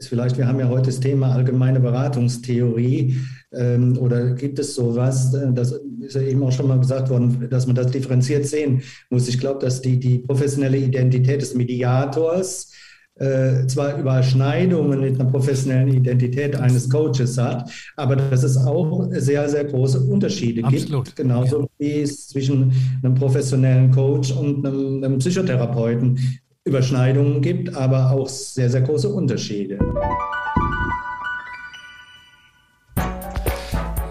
ist vielleicht, wir haben ja heute das Thema allgemeine Beratungstheorie ähm, oder gibt es sowas, das ist ja eben auch schon mal gesagt worden, dass man das differenziert sehen muss. Ich glaube, dass die, die professionelle Identität des Mediators äh, zwar Überschneidungen mit einer professionellen Identität eines Coaches hat, aber dass es auch sehr, sehr große Unterschiede Absolut. gibt. Genauso ja. wie es zwischen einem professionellen Coach und einem, einem Psychotherapeuten Überschneidungen gibt, aber auch sehr, sehr große Unterschiede.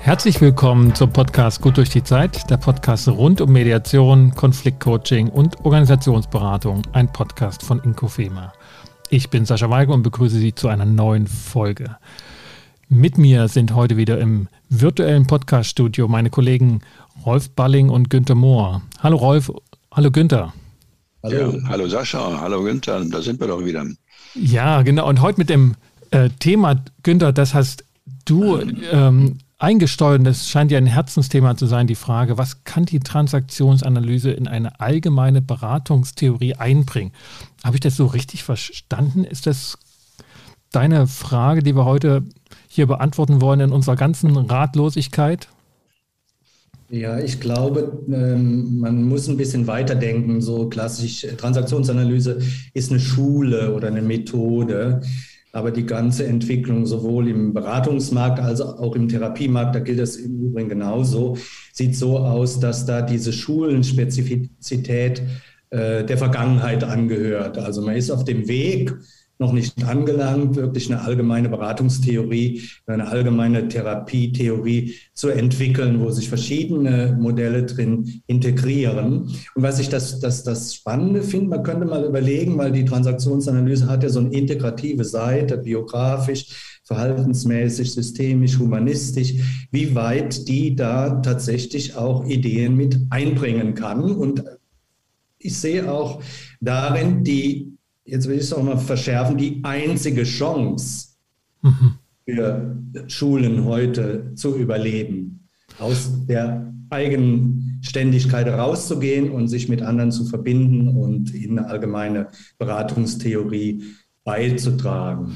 Herzlich willkommen zum Podcast Gut durch die Zeit, der Podcast rund um Mediation, Konfliktcoaching und Organisationsberatung, ein Podcast von Inkofema. Ich bin Sascha Weige und begrüße Sie zu einer neuen Folge. Mit mir sind heute wieder im virtuellen Podcaststudio meine Kollegen Rolf Balling und Günter Mohr. Hallo Rolf, hallo Günter. Hallo. Ja, hallo Sascha, hallo Günther, da sind wir doch wieder. Ja, genau. Und heute mit dem äh, Thema, Günther, das hast du ähm, eingesteuert. Das scheint ja ein Herzensthema zu sein, die Frage, was kann die Transaktionsanalyse in eine allgemeine Beratungstheorie einbringen? Habe ich das so richtig verstanden? Ist das deine Frage, die wir heute hier beantworten wollen in unserer ganzen Ratlosigkeit? Ja, ich glaube, ähm, man muss ein bisschen weiterdenken. So klassisch äh, Transaktionsanalyse ist eine Schule oder eine Methode. Aber die ganze Entwicklung sowohl im Beratungsmarkt als auch im Therapiemarkt, da gilt das im Übrigen genauso, sieht so aus, dass da diese Schulenspezifizität äh, der Vergangenheit angehört. Also man ist auf dem Weg, noch nicht angelangt, wirklich eine allgemeine Beratungstheorie, eine allgemeine Therapietheorie zu entwickeln, wo sich verschiedene Modelle drin integrieren. Und was ich das, das, das Spannende finde, man könnte mal überlegen, weil die Transaktionsanalyse hat ja so eine integrative Seite, biografisch, verhaltensmäßig, systemisch, humanistisch, wie weit die da tatsächlich auch Ideen mit einbringen kann. Und ich sehe auch darin die jetzt will ich es auch mal verschärfen, die einzige Chance mhm. für Schulen heute zu überleben, aus der Eigenständigkeit rauszugehen und sich mit anderen zu verbinden und in eine allgemeine Beratungstheorie beizutragen.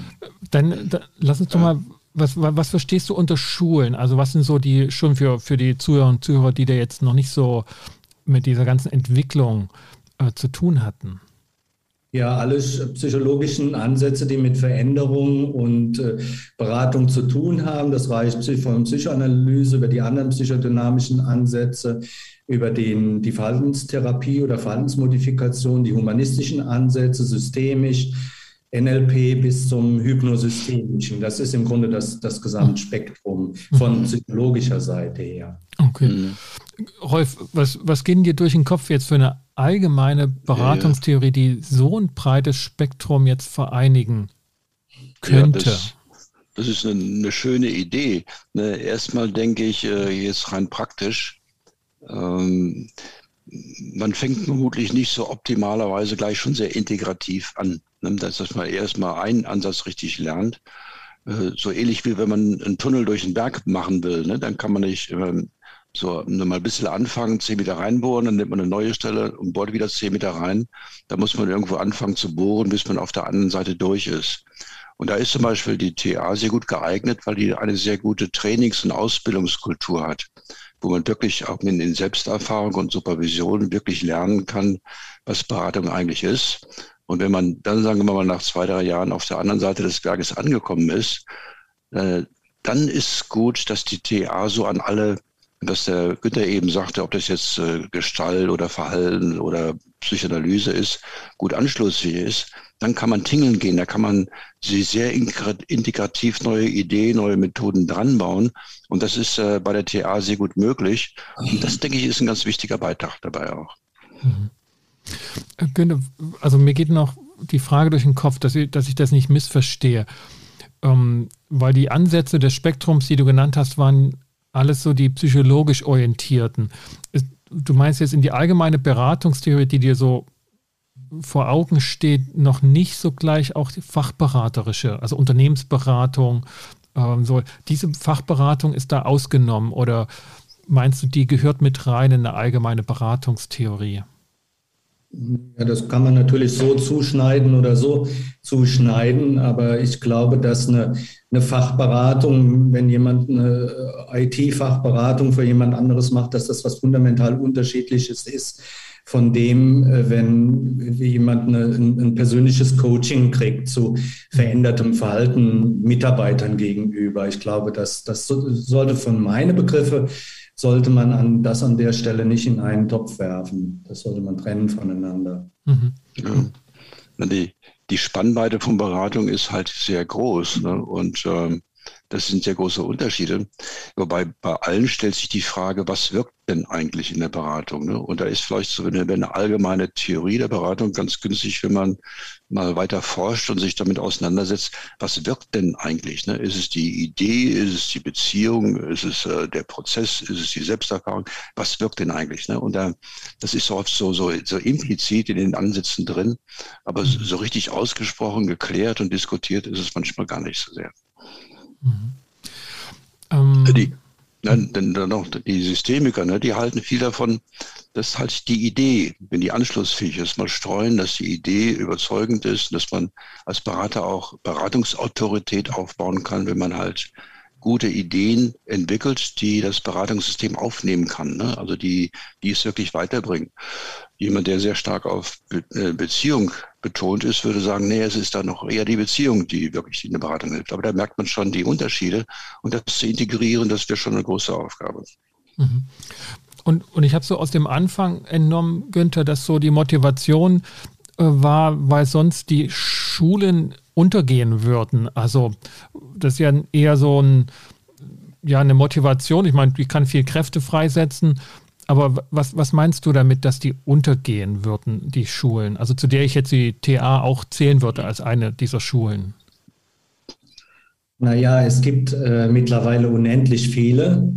Dann, dann lass uns doch mal was, was, verstehst du unter Schulen? Also was sind so die schon für, für die Zuhörer und Zuhörer, die da jetzt noch nicht so mit dieser ganzen Entwicklung äh, zu tun hatten? Ja, alle psychologischen Ansätze, die mit Veränderung und äh, Beratung zu tun haben. Das reicht von Psychoanalyse über die anderen psychodynamischen Ansätze, über den, die Verhaltenstherapie oder Verhaltensmodifikation, die humanistischen Ansätze, systemisch, NLP bis zum Hypnosystemischen. Das ist im Grunde das, das Gesamtspektrum von mhm. psychologischer Seite her. Okay. Mhm. Rolf, was, was geht dir durch den Kopf jetzt für eine allgemeine Beratungstheorie, die so ein breites Spektrum jetzt vereinigen könnte? Ja, das, das, ist eine, eine schöne Idee. Ne, erstmal denke ich, äh, jetzt rein praktisch, ähm, man fängt vermutlich nicht so optimalerweise gleich schon sehr integrativ an. Ne, dass, man erstmal einen Ansatz richtig lernt. Äh, so ähnlich wie wenn man einen Tunnel durch den Berg machen will, ne? dann kann man nicht ähm, so, nur mal ein bisschen anfangen, zehn Meter reinbohren, dann nimmt man eine neue Stelle und bohrt wieder zehn Meter rein. Da muss man irgendwo anfangen zu bohren, bis man auf der anderen Seite durch ist. Und da ist zum Beispiel die TA sehr gut geeignet, weil die eine sehr gute Trainings- und Ausbildungskultur hat, wo man wirklich auch in Selbsterfahrung und Supervision wirklich lernen kann, was Beratung eigentlich ist. Und wenn man dann, sagen wir mal, nach zwei, drei Jahren auf der anderen Seite des Berges angekommen ist, äh, dann ist gut, dass die TA so an alle dass der Günther eben sagte, ob das jetzt äh, Gestalt oder Verhalten oder Psychoanalyse ist, gut anschlussfähig ist, dann kann man tingeln gehen, da kann man sie sehr integrativ neue Ideen, neue Methoden dranbauen. Und das ist äh, bei der TA sehr gut möglich. Und das, denke ich, ist ein ganz wichtiger Beitrag dabei auch. Mhm. Günther, also mir geht noch die Frage durch den Kopf, dass ich, dass ich das nicht missverstehe. Ähm, weil die Ansätze des Spektrums, die du genannt hast, waren alles so die psychologisch orientierten. Du meinst jetzt in die allgemeine Beratungstheorie, die dir so vor Augen steht, noch nicht so gleich auch die fachberaterische, also Unternehmensberatung. Ähm, so. Diese Fachberatung ist da ausgenommen oder meinst du, die gehört mit rein in eine allgemeine Beratungstheorie? Ja, das kann man natürlich so zuschneiden oder so zuschneiden, aber ich glaube, dass eine, eine Fachberatung, wenn jemand eine IT-Fachberatung für jemand anderes macht, dass das was fundamental Unterschiedliches ist von dem, äh, wenn jemand eine, ein, persönliches Coaching kriegt zu verändertem Verhalten Mitarbeitern gegenüber. Ich glaube, dass das sollte von meinen Begriffe sollte man an, das an der Stelle nicht in einen Topf werfen. Das sollte man trennen voneinander. Mhm. Ja. Die, die Spannweite von Beratung ist halt sehr groß. Ne? Und ähm, das sind sehr große Unterschiede. Wobei bei allen stellt sich die Frage, was wirkt denn eigentlich in der Beratung? Ne? Und da ist vielleicht so eine, eine, allgemeine Theorie der Beratung ganz günstig, wenn man mal weiter forscht und sich damit auseinandersetzt, was wirkt denn eigentlich? Ne? Ist es die Idee, ist es die Beziehung, ist es äh, der Prozess, ist es die Selbsterfahrung? Was wirkt denn eigentlich? Ne? Und da, das ist oft so, so, so implizit in den Ansätzen drin, aber so richtig ausgesprochen, geklärt und diskutiert ist es manchmal gar nicht so sehr. Mhm. Ähm, die, nein, denn dann noch die Systemiker, ne, die halten viel davon, dass halt die Idee, wenn die anschlussfähig ist, mal streuen, dass die Idee überzeugend ist, dass man als Berater auch Beratungsautorität aufbauen kann, wenn man halt gute Ideen entwickelt, die das Beratungssystem aufnehmen kann, ne? also die, die es wirklich weiterbringen. Jemand, der sehr stark auf Be äh, Beziehung betont ist, würde sagen, nee, es ist da noch eher die Beziehung, die wirklich in der Beratung hilft. Aber da merkt man schon die Unterschiede und das zu integrieren, das wäre schon eine große Aufgabe. Mhm. Und, und ich habe so aus dem Anfang entnommen, Günther, dass so die Motivation äh, war, weil sonst die Schulen untergehen würden. Also das ist ja eher so ein, ja, eine Motivation. Ich meine, die kann viel Kräfte freisetzen. Aber was, was meinst du damit, dass die untergehen würden, die Schulen? Also zu der ich jetzt die TA auch zählen würde als eine dieser Schulen. Naja, es gibt äh, mittlerweile unendlich viele.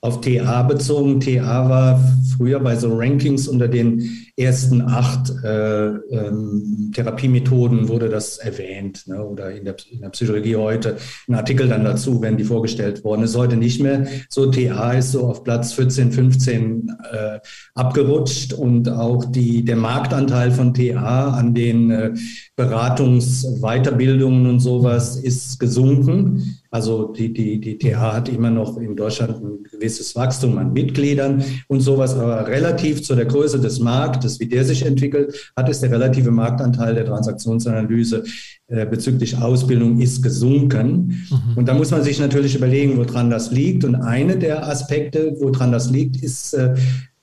Auf TA bezogen. TA war früher bei so Rankings unter den ersten acht äh, ähm, Therapiemethoden wurde das erwähnt. Ne? Oder in der, in der, Psychologie heute ein Artikel dann dazu, wenn die vorgestellt worden. Ist heute nicht mehr so. TA ist so auf Platz 14, 15 äh, abgerutscht und auch die, der Marktanteil von TA an den äh, Beratungsweiterbildungen und sowas ist gesunken. Also die, die, die TH hat immer noch in Deutschland ein gewisses Wachstum an Mitgliedern und sowas, aber relativ zu der Größe des Marktes, wie der sich entwickelt, hat es der relative Marktanteil der Transaktionsanalyse äh, bezüglich Ausbildung ist gesunken. Mhm. Und da muss man sich natürlich überlegen, woran das liegt. Und eine der Aspekte, woran das liegt, ist äh,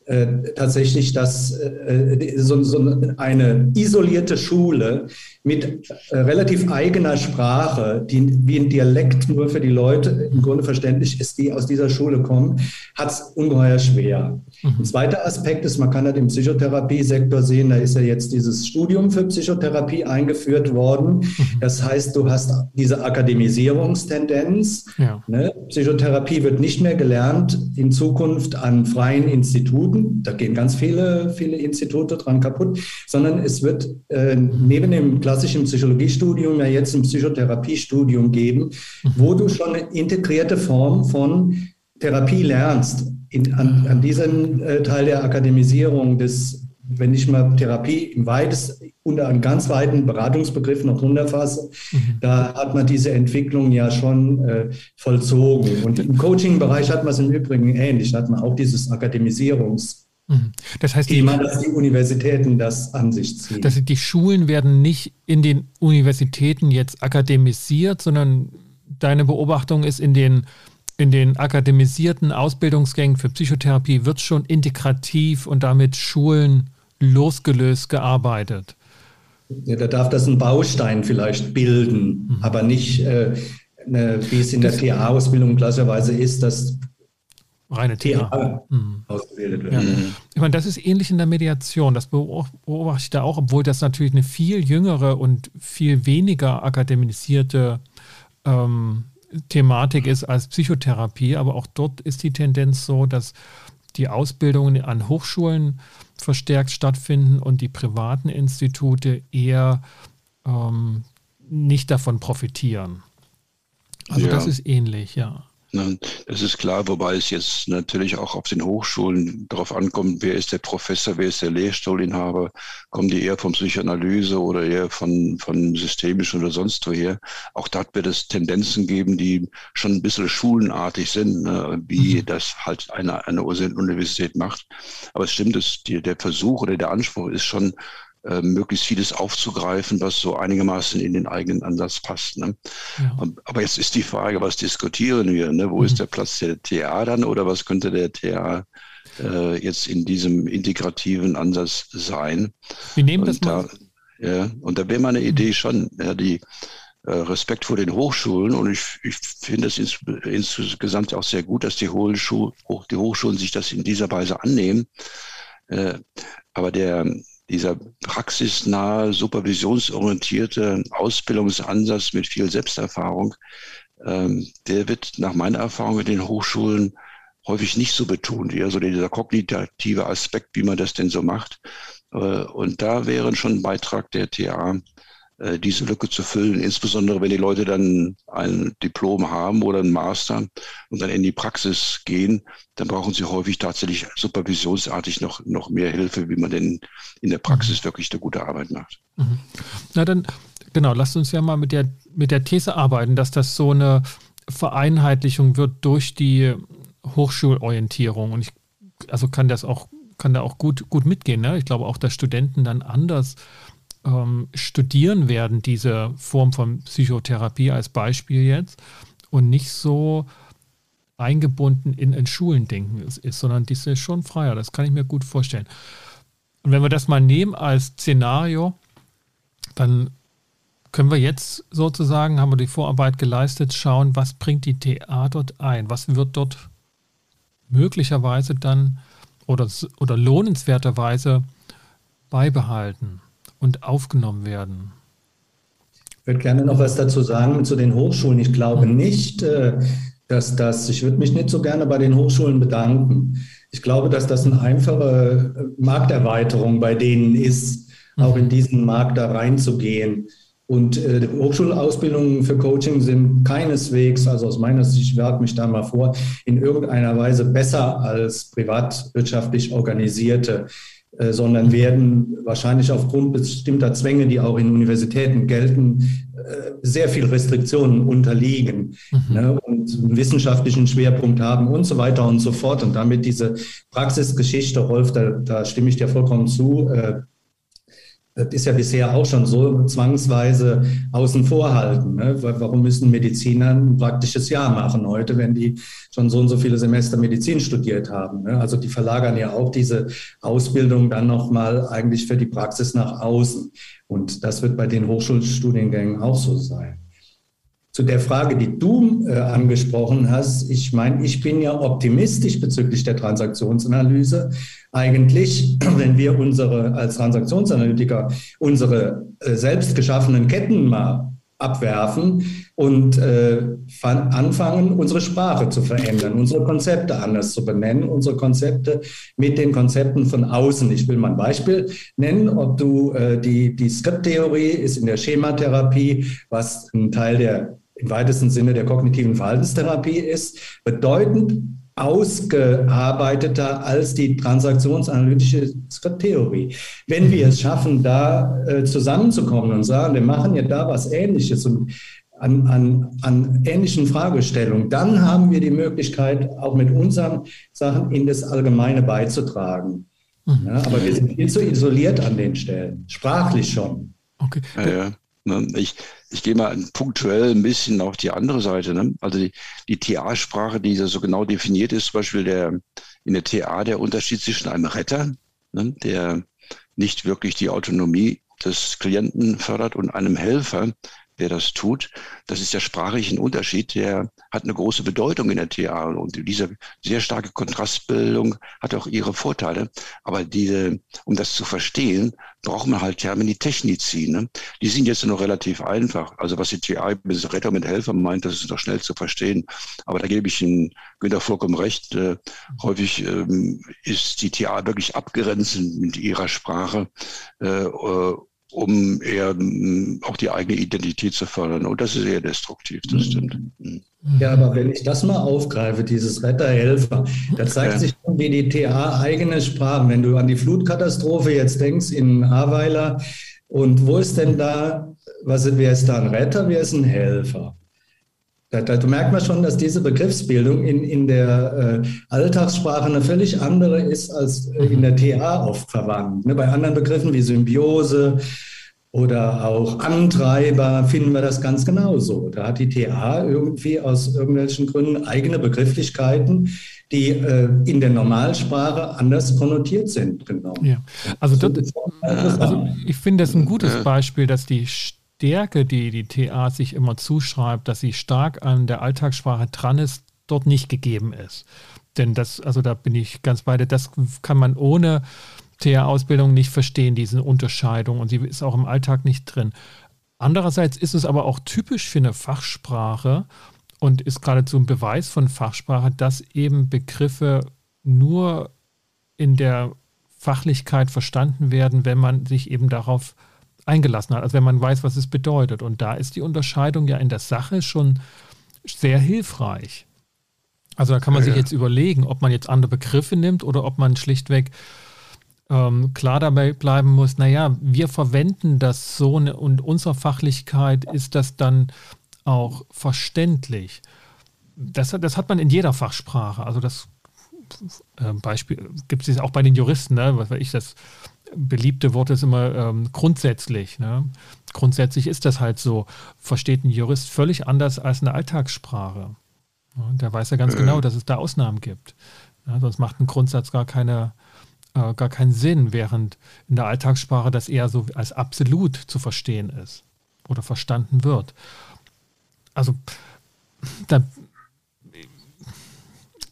äh, tatsächlich, dass äh, so, so, eine isolierte Schule mit äh, relativ eigener Sprache, die wie ein Dialekt nur für die Leute im Grunde verständlich ist, die aus dieser Schule kommen, hat es ungeheuer schwer. Mhm. Ein zweiter Aspekt ist, man kann halt im Psychotherapiesektor sehen, da ist ja jetzt dieses Studium für Psychotherapie eingeführt worden. Mhm. Das heißt, du hast diese Akademisierungstendenz. Ja. Ne? Psychotherapie wird nicht mehr gelernt in Zukunft an freien Instituten. Da gehen ganz viele, viele Institute dran kaputt, sondern es wird äh, neben dem klassischen Psychologiestudium ja jetzt ein Psychotherapiestudium geben, mhm. wo du schon eine integrierte Form von Therapie lernst in, an, an diesem äh, Teil der Akademisierung des, wenn ich mal Therapie im weitesten, unter einen ganz weiten Beratungsbegriff noch runterfasse, mhm. da hat man diese Entwicklung ja schon äh, vollzogen. Und im Coaching-Bereich hat man es im Übrigen ähnlich, hat man auch dieses Akademisierungs-. Das heißt, Thema, dass die Universitäten das an sich ziehen. Das die Schulen werden nicht in den Universitäten jetzt akademisiert, sondern deine Beobachtung ist in den in den akademisierten Ausbildungsgängen für Psychotherapie wird schon integrativ und damit Schulen losgelöst gearbeitet. Ja, da darf das ein Baustein vielleicht bilden, mhm. aber nicht, äh, ne, wie es in der TA-Ausbildung klassischerweise ist, dass reine TA, TA mhm. ausgebildet wird. Ja. Ich meine, das ist ähnlich in der Mediation. Das beobachte ich da auch, obwohl das natürlich eine viel jüngere und viel weniger akademisierte ähm, Thematik ist als Psychotherapie, aber auch dort ist die Tendenz so, dass die Ausbildungen an Hochschulen verstärkt stattfinden und die privaten Institute eher ähm, nicht davon profitieren. Also ja. das ist ähnlich, ja. Ne, das ist klar, wobei es jetzt natürlich auch auf den Hochschulen darauf ankommt, wer ist der Professor, wer ist der Lehrstuhlinhaber, kommen die eher vom Psychoanalyse oder eher von, von systemisch oder sonst woher. Auch dort wird es Tendenzen geben, die schon ein bisschen schulenartig sind, ne, wie mhm. das halt eine, eine Universität macht. Aber es stimmt, dass die, der Versuch oder der Anspruch ist schon, äh, möglichst vieles aufzugreifen, was so einigermaßen in den eigenen Ansatz passt. Ne? Ja. Aber jetzt ist die Frage, was diskutieren wir? Ne? Wo mhm. ist der Platz der TA dann oder was könnte der TA äh, jetzt in diesem integrativen Ansatz sein? Wir nehmen das mal. Da, ja, und da wäre meine mhm. Idee schon, ja, die äh, Respekt vor den Hochschulen und ich, ich finde es ins, insgesamt auch sehr gut, dass die, Hochschul, die Hochschulen sich das in dieser Weise annehmen. Äh, aber der, dieser praxisnahe, supervisionsorientierte Ausbildungsansatz mit viel Selbsterfahrung, ähm, der wird nach meiner Erfahrung in den Hochschulen häufig nicht so betont, eher so dieser kognitive Aspekt, wie man das denn so macht. Äh, und da wäre schon ein Beitrag der TA, diese Lücke zu füllen, insbesondere wenn die Leute dann ein Diplom haben oder ein Master und dann in die Praxis gehen, dann brauchen sie häufig tatsächlich supervisionsartig noch, noch mehr Hilfe, wie man denn in der Praxis wirklich eine gute Arbeit macht. Mhm. Na dann, genau, lasst uns ja mal mit der, mit der These arbeiten, dass das so eine Vereinheitlichung wird durch die Hochschulorientierung. Und ich also kann das auch, kann da auch gut, gut mitgehen. Ne? Ich glaube auch, dass Studenten dann anders ähm, studieren werden, diese Form von Psychotherapie als Beispiel jetzt, und nicht so eingebunden in ein Schulendenken ist, ist, sondern diese ist schon freier. Das kann ich mir gut vorstellen. Und wenn wir das mal nehmen als Szenario, dann können wir jetzt sozusagen, haben wir die Vorarbeit geleistet, schauen, was bringt die TA dort ein? Was wird dort möglicherweise dann oder, oder lohnenswerterweise beibehalten? Und aufgenommen werden. Ich würde gerne noch was dazu sagen zu den Hochschulen. Ich glaube mhm. nicht, äh, dass das, ich würde mich nicht so gerne bei den Hochschulen bedanken. Ich glaube, dass das eine einfache äh, Markterweiterung bei denen ist, auch in mhm. diesen Markt da reinzugehen. Und äh, Hochschulausbildungen für Coaching sind keineswegs, also aus meiner Sicht, ich werfe mich da mal vor, in irgendeiner Weise besser als privatwirtschaftlich organisierte. Äh, sondern werden wahrscheinlich aufgrund bestimmter Zwänge, die auch in Universitäten gelten, äh, sehr viel Restriktionen unterliegen mhm. ne, und einen wissenschaftlichen Schwerpunkt haben und so weiter und so fort. Und damit diese Praxisgeschichte, Rolf, da, da stimme ich dir vollkommen zu, äh, das ist ja bisher auch schon so zwangsweise außen vor halten. Ne? Warum müssen Mediziner ein praktisches Jahr machen heute, wenn die schon so und so viele Semester Medizin studiert haben? Ne? Also die verlagern ja auch diese Ausbildung dann nochmal eigentlich für die Praxis nach außen. Und das wird bei den Hochschulstudiengängen auch so sein zu der Frage, die du äh, angesprochen hast, ich meine, ich bin ja optimistisch bezüglich der Transaktionsanalyse. Eigentlich, wenn wir unsere als Transaktionsanalytiker unsere äh, selbst geschaffenen Ketten mal abwerfen und äh, anfangen, unsere Sprache zu verändern, unsere Konzepte anders zu benennen, unsere Konzepte mit den Konzepten von außen. Ich will mal ein Beispiel nennen, ob du äh, die, die Skripttheorie ist in der Schematherapie, was ein Teil der im weitesten Sinne der kognitiven Verhaltenstherapie ist, bedeutend ausgearbeiteter als die transaktionsanalytische Skripttheorie. Wenn wir es schaffen, da äh, zusammenzukommen und sagen, wir machen ja da was Ähnliches und an, an, an ähnlichen Fragestellungen, dann haben wir die Möglichkeit, auch mit unseren Sachen in das Allgemeine beizutragen. Mhm. Ja, aber wir sind viel zu isoliert an den Stellen, sprachlich schon. Okay. Ja, ja. Ich, ich gehe mal punktuell ein bisschen auf die andere Seite. Ne? Also die, die TA-Sprache, die so genau definiert ist, zum Beispiel der, in der TA der Unterschied zwischen einem Retter, ne, der nicht wirklich die Autonomie des Klienten fördert, und einem Helfer, der das tut. Das ist der sprachliche Unterschied, der hat eine große Bedeutung in der TA. Und diese sehr starke Kontrastbildung hat auch ihre Vorteile. Aber diese, um das zu verstehen, braucht man halt Termini Technici. Ne? Die sind jetzt noch relativ einfach. Also was die TA mit Retter mit Helfer meint, das ist noch schnell zu verstehen. Aber da gebe ich Ihnen Günter vollkommen recht. Äh, häufig ähm, ist die TA wirklich abgrenzt mit ihrer Sprache. Äh, um eher auch die eigene Identität zu fördern. Und das ist eher destruktiv, das mhm. stimmt. Mhm. Ja, aber wenn ich das mal aufgreife, dieses Retter-Helfer, da zeigt sich schon, wie die TA eigene Sprachen, wenn du an die Flutkatastrophe jetzt denkst in Ahrweiler, und wo ist denn da, was, wer ist da ein Retter, wer ist ein Helfer? Da, da merkt man schon, dass diese Begriffsbildung in, in der äh, Alltagssprache eine völlig andere ist als äh, in der TA oft verwandt. Ne? Bei anderen Begriffen wie Symbiose, oder auch Antreiber finden wir das ganz genauso. Da hat die TA irgendwie aus irgendwelchen Gründen eigene Begrifflichkeiten, die äh, in der Normalsprache anders konnotiert sind. Genau. Ja. Also, das, also ich finde das ein gutes Beispiel, dass die Stärke, die die TA sich immer zuschreibt, dass sie stark an der Alltagssprache dran ist, dort nicht gegeben ist. Denn das, also da bin ich ganz bei dir, das kann man ohne TH-Ausbildung nicht verstehen, diese Unterscheidung und sie ist auch im Alltag nicht drin. Andererseits ist es aber auch typisch für eine Fachsprache und ist geradezu ein Beweis von Fachsprache, dass eben Begriffe nur in der Fachlichkeit verstanden werden, wenn man sich eben darauf eingelassen hat, also wenn man weiß, was es bedeutet. Und da ist die Unterscheidung ja in der Sache schon sehr hilfreich. Also da kann man ja, sich jetzt überlegen, ob man jetzt andere Begriffe nimmt oder ob man schlichtweg ähm, klar dabei bleiben muss, naja, wir verwenden das so ne, und unserer Fachlichkeit ist das dann auch verständlich. Das, das hat man in jeder Fachsprache. Also das äh, Beispiel gibt es auch bei den Juristen, ne? was weiß ich, das beliebte Wort ist immer ähm, grundsätzlich. Ne? Grundsätzlich ist das halt so. Versteht ein Jurist völlig anders als eine Alltagssprache. Ja, der weiß ja ganz äh. genau, dass es da Ausnahmen gibt. Ja, sonst macht ein Grundsatz gar keine, äh, gar keinen Sinn, während in der Alltagssprache das eher so als absolut zu verstehen ist oder verstanden wird. Also da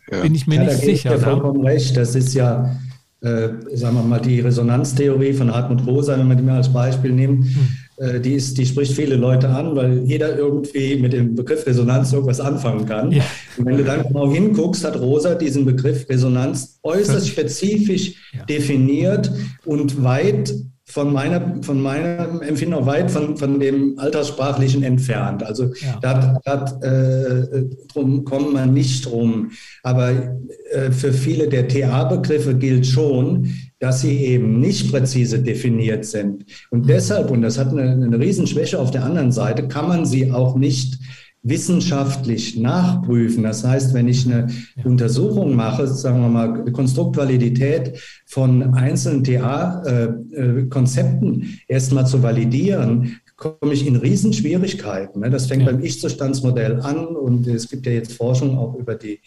ja. bin ich mir ja, nicht da sicher. Ja, vollkommen recht. Das ist ja, äh, sagen wir mal, die Resonanztheorie von Hartmut Rosa, wenn man die mal als Beispiel nimmt. Hm äh, die, ist, die spricht viele Leute an, weil jeder irgendwie mit dem Begriff Resonanz irgendwas anfangen kann. Ja. Und wenn du dann genau hinguckst, hat Rosa diesen Begriff Resonanz äußerst spezifisch ja. definiert und weit von meiner, von meinem Empfinden auch weit von, von dem Alterssprachlichen entfernt. Also ja. da, da äh, drum kommt man nicht drum. Aber äh, für viele der TA-Begriffe gilt schon, dass sie eben nicht präzise definiert sind. Und mhm. deshalb, und das hat eine, eine Riesenschwäche auf der anderen Seite, kann man sie auch nicht wissenschaftlich nachprüfen. Das heißt, wenn ich eine. Untersuchung mache, sagen wir mal, Konstruktvalidität von einzelnen TA-Konzepten äh, äh, erstmal zu validieren, komme ich in Riesenschwierigkeiten. Ne? Das fängt ja. beim Ich-Zustandsmodell an und es gibt ja jetzt Forschung auch über die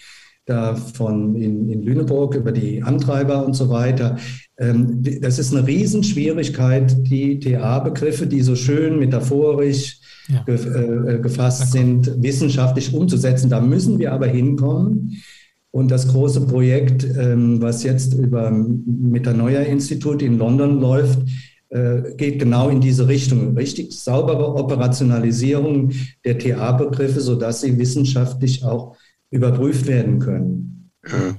da von in, in Lüneburg über die Antreiber und so weiter. Ähm, das ist eine Riesenschwierigkeit, die TA-Begriffe, die so schön metaphorisch ja. ge, äh, gefasst sind, wissenschaftlich umzusetzen. Da müssen wir aber hinkommen. Und das große Projekt, ähm, was jetzt über Metanoia-Institut in London läuft, äh, geht genau in diese Richtung. Richtig saubere Operationalisierung der TA-Begriffe, sodass sie wissenschaftlich auch überprüft werden können. Ja,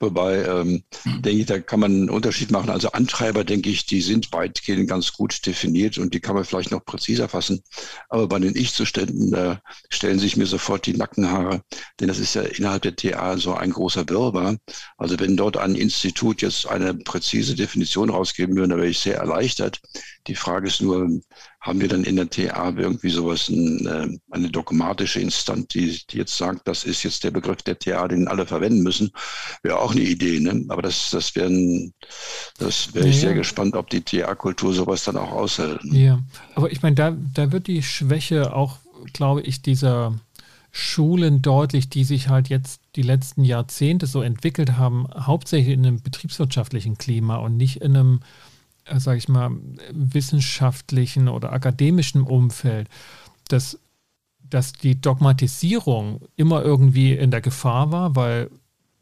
wobei, ähm, denke ich, da kann man einen Unterschied machen. Also Antreiber, denke ich, die sind weitgehend ganz gut definiert und die kann man vielleicht noch präziser fassen. Aber bei den Ich-Zuständen, da stellen sich mir sofort die Nackenhaare, denn das ist ja innerhalb der TA so ein großer Wirrwarr. Also wenn dort ein Institut jetzt eine präzise Definition rausgeben würde, dann wäre ich sehr erleichtert. Die Frage ist nur, haben wir dann in der TA irgendwie sowas, ein, äh, eine dogmatische Instanz, die, die, jetzt sagt, das ist jetzt der Begriff der TA, den alle verwenden müssen, wäre auch eine Idee. Ne? Aber das, das wäre das wäre ich ja. sehr gespannt, ob die TA-Kultur sowas dann auch aushält. Ja, aber ich meine, da, da wird die Schwäche auch, glaube ich, dieser Schulen deutlich, die sich halt jetzt die letzten Jahrzehnte so entwickelt haben, hauptsächlich in einem betriebswirtschaftlichen Klima und nicht in einem sage ich mal, wissenschaftlichen oder akademischen Umfeld, dass, dass die Dogmatisierung immer irgendwie in der Gefahr war, weil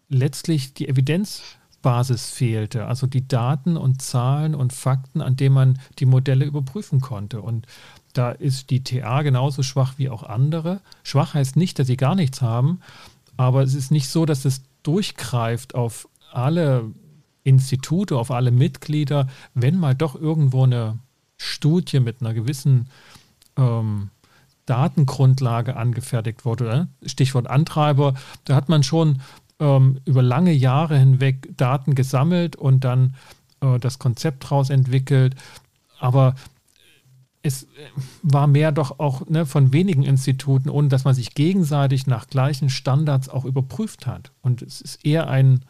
letztlich die Evidenzbasis fehlte, also die Daten und Zahlen und Fakten, an denen man die Modelle überprüfen konnte. Und da ist die TA genauso schwach wie auch andere. Schwach heißt nicht, dass sie gar nichts haben, aber es ist nicht so, dass es durchgreift auf alle Institute, auf alle Mitglieder, wenn mal doch irgendwo eine Studie mit einer gewissen ähm, Datengrundlage angefertigt wurde. Stichwort Antreiber, da hat man schon ähm, über lange Jahre hinweg Daten gesammelt und dann äh, das Konzept daraus entwickelt. Aber es war mehr doch auch ne, von wenigen Instituten, ohne dass man sich gegenseitig nach gleichen Standards auch überprüft hat. Und es ist eher ein,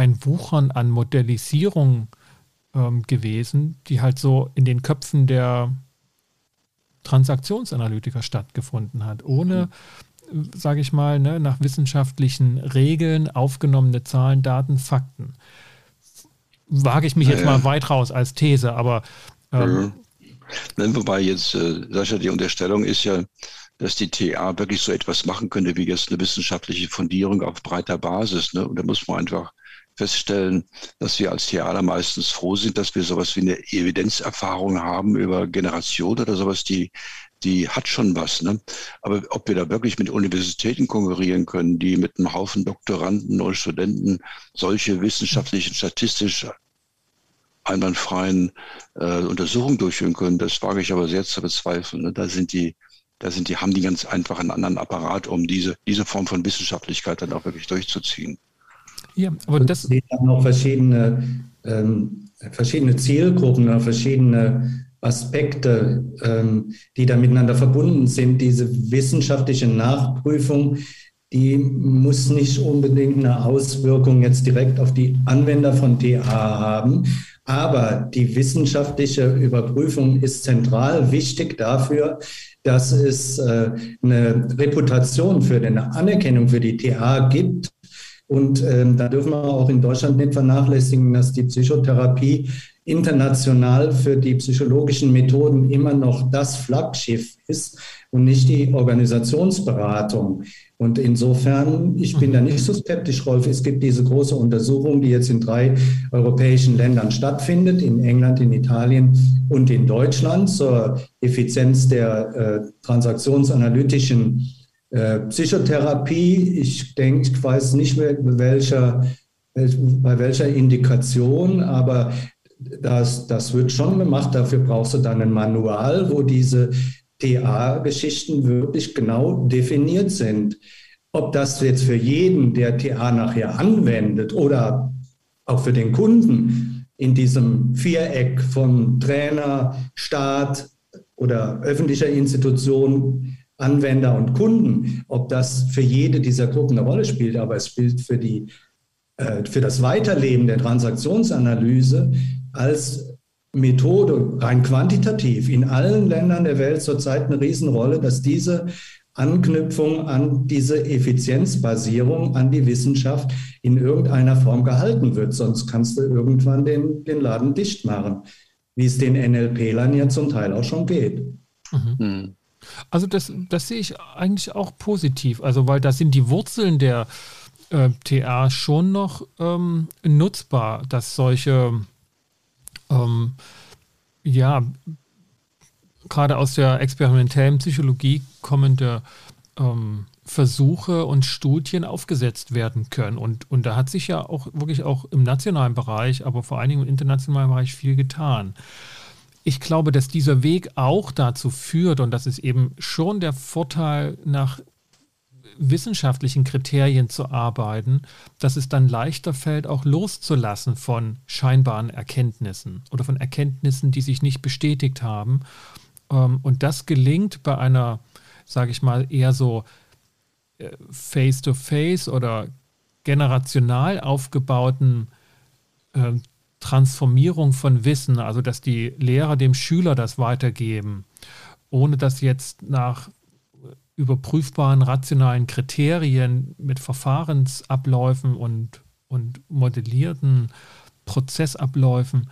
ein Wuchern an Modellisierung ähm, gewesen, die halt so in den Köpfen der Transaktionsanalytiker stattgefunden hat, ohne, mhm. sage ich mal, ne, nach wissenschaftlichen Regeln aufgenommene Zahlen, Daten, Fakten. Wage ich mich naja. jetzt mal weit raus als These, aber ähm, ja. Wobei jetzt, äh, Sascha, die Unterstellung ist ja, dass die TA wirklich so etwas machen könnte, wie jetzt eine wissenschaftliche Fundierung auf breiter Basis. Ne? Und da muss man einfach feststellen, dass wir als Theater meistens froh sind, dass wir sowas wie eine Evidenzerfahrung haben über Generationen oder sowas, die, die hat schon was. Ne? Aber ob wir da wirklich mit Universitäten konkurrieren können, die mit einem Haufen Doktoranden und Studenten solche wissenschaftlichen, statistisch einwandfreien äh, Untersuchungen durchführen können, das wage ich aber sehr zu bezweifeln. Ne? Da sind die da sind die, haben die ganz einfach einen anderen Apparat, um diese, diese Form von Wissenschaftlichkeit dann auch wirklich durchzuziehen. Ja, aber das. Es haben auch verschiedene, ähm, verschiedene Zielgruppen, ne, verschiedene Aspekte, ähm, die da miteinander verbunden sind. Diese wissenschaftliche Nachprüfung, die muss nicht unbedingt eine Auswirkung jetzt direkt auf die Anwender von TA haben. Aber die wissenschaftliche Überprüfung ist zentral wichtig dafür, dass es äh, eine Reputation für eine Anerkennung für die TA gibt und ähm, da dürfen wir auch in Deutschland nicht vernachlässigen, dass die Psychotherapie international für die psychologischen Methoden immer noch das Flaggschiff ist und nicht die Organisationsberatung. Und insofern, ich bin da nicht so skeptisch, Rolf. Es gibt diese große Untersuchung, die jetzt in drei europäischen Ländern stattfindet, in England, in Italien und in Deutschland zur Effizienz der äh, transaktionsanalytischen äh, Psychotherapie, ich denke, ich weiß nicht mehr, welcher, bei welcher Indikation, aber das, das wird schon gemacht. Dafür brauchst du dann ein Manual, wo diese TA-Geschichten wirklich genau definiert sind. Ob das jetzt für jeden, der TA nachher anwendet oder auch für den Kunden in diesem Viereck von Trainer, Staat oder öffentlicher Institution Anwender und Kunden, ob das für jede dieser Gruppen eine Rolle spielt, aber es spielt für, die, äh, für das Weiterleben der Transaktionsanalyse als Methode rein quantitativ in allen Ländern der Welt zurzeit eine Riesenrolle, dass diese Anknüpfung an diese Effizienzbasierung, an die Wissenschaft in irgendeiner Form gehalten wird. Sonst kannst du irgendwann den, den Laden dicht machen, wie es den NLP-Lern ja zum Teil auch schon geht. Mhm. Also das, das sehe ich eigentlich auch positiv. Also weil da sind die Wurzeln der äh, TA schon noch ähm, nutzbar, dass solche ähm, ja gerade aus der experimentellen Psychologie kommende ähm, Versuche und Studien aufgesetzt werden können. Und, und da hat sich ja auch wirklich auch im nationalen Bereich, aber vor allen Dingen im internationalen Bereich viel getan ich glaube, dass dieser Weg auch dazu führt, und das ist eben schon der Vorteil, nach wissenschaftlichen Kriterien zu arbeiten, dass es dann leichter fällt, auch loszulassen von scheinbaren Erkenntnissen oder von Erkenntnissen, die sich nicht bestätigt haben. Ähm, und das gelingt bei einer, sage ich mal, eher so äh, face-to-face -face oder generational aufgebauten ähm, Transformierung von Wissen, also dass die Lehrer dem Schüler das weitergeben, ohne dass jetzt nach überprüfbaren rationalen Kriterien mit Verfahrensabläufen und, und modellierten Prozessabläufen,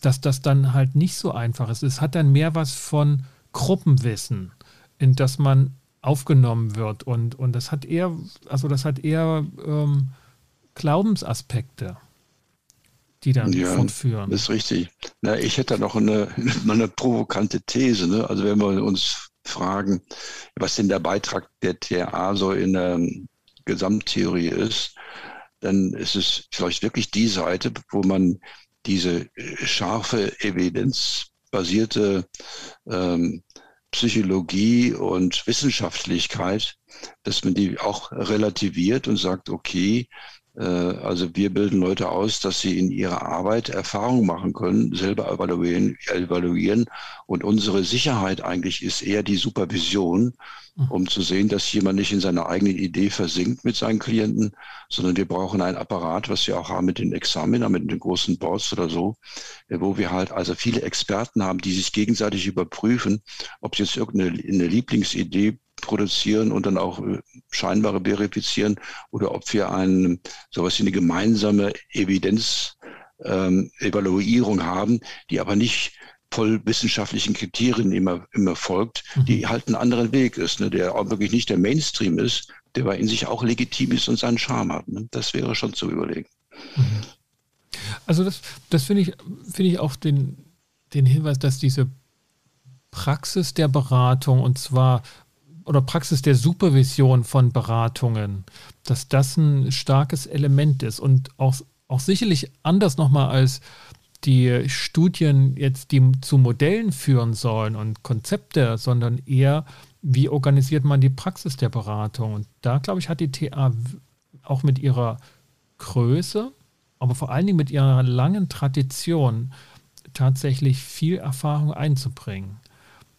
dass das dann halt nicht so einfach ist. Es hat dann mehr was von Gruppenwissen, in das man aufgenommen wird und, und das hat eher, also das hat eher ähm, Glaubensaspekte die dann ja, fortführen. Das ist richtig. Na, ich hätte da noch eine, eine provokante These. Ne? Also wenn wir uns fragen, was denn der Beitrag der TA so in der Gesamttheorie ist, dann ist es vielleicht wirklich die Seite, wo man diese scharfe, evidenzbasierte ähm, Psychologie und Wissenschaftlichkeit, dass man die auch relativiert und sagt, okay, äh, also wir bilden Leute aus, dass sie in ihrer Arbeit Erfahrungen machen können, selber evaluieren, evaluieren. Und unsere Sicherheit eigentlich ist eher die Supervision, mhm. um zu sehen, dass jemand nicht in seiner eigenen Idee versinkt mit seinen Klienten, sondern wir brauchen ein Apparat, was wir auch haben mit den Examiner, mit den großen Boards oder so, äh, wo wir halt also viele Experten haben, die sich gegenseitig überprüfen, ob sie jetzt irgendeine Lieblingsidee produzieren und dann auch äh, scheinbare verifizieren oder ob wir ein, sowas wie eine gemeinsame Evidenz ähm, haben, die aber nicht voll wissenschaftlichen Kriterien immer, immer folgt, mhm. die halt einen anderen Weg ist, ne, der auch wirklich nicht der Mainstream ist, der aber in sich auch legitim ist und seinen Charme hat. Ne? Das wäre schon zu überlegen. Mhm. Also das, das finde ich, finde ich auch den, den Hinweis, dass diese Praxis der Beratung und zwar oder Praxis der Supervision von Beratungen, dass das ein starkes Element ist und auch, auch sicherlich anders nochmal als die Studien jetzt, die zu Modellen führen sollen und Konzepte, sondern eher, wie organisiert man die Praxis der Beratung. Und da, glaube ich, hat die TA auch mit ihrer Größe, aber vor allen Dingen mit ihrer langen Tradition tatsächlich viel Erfahrung einzubringen.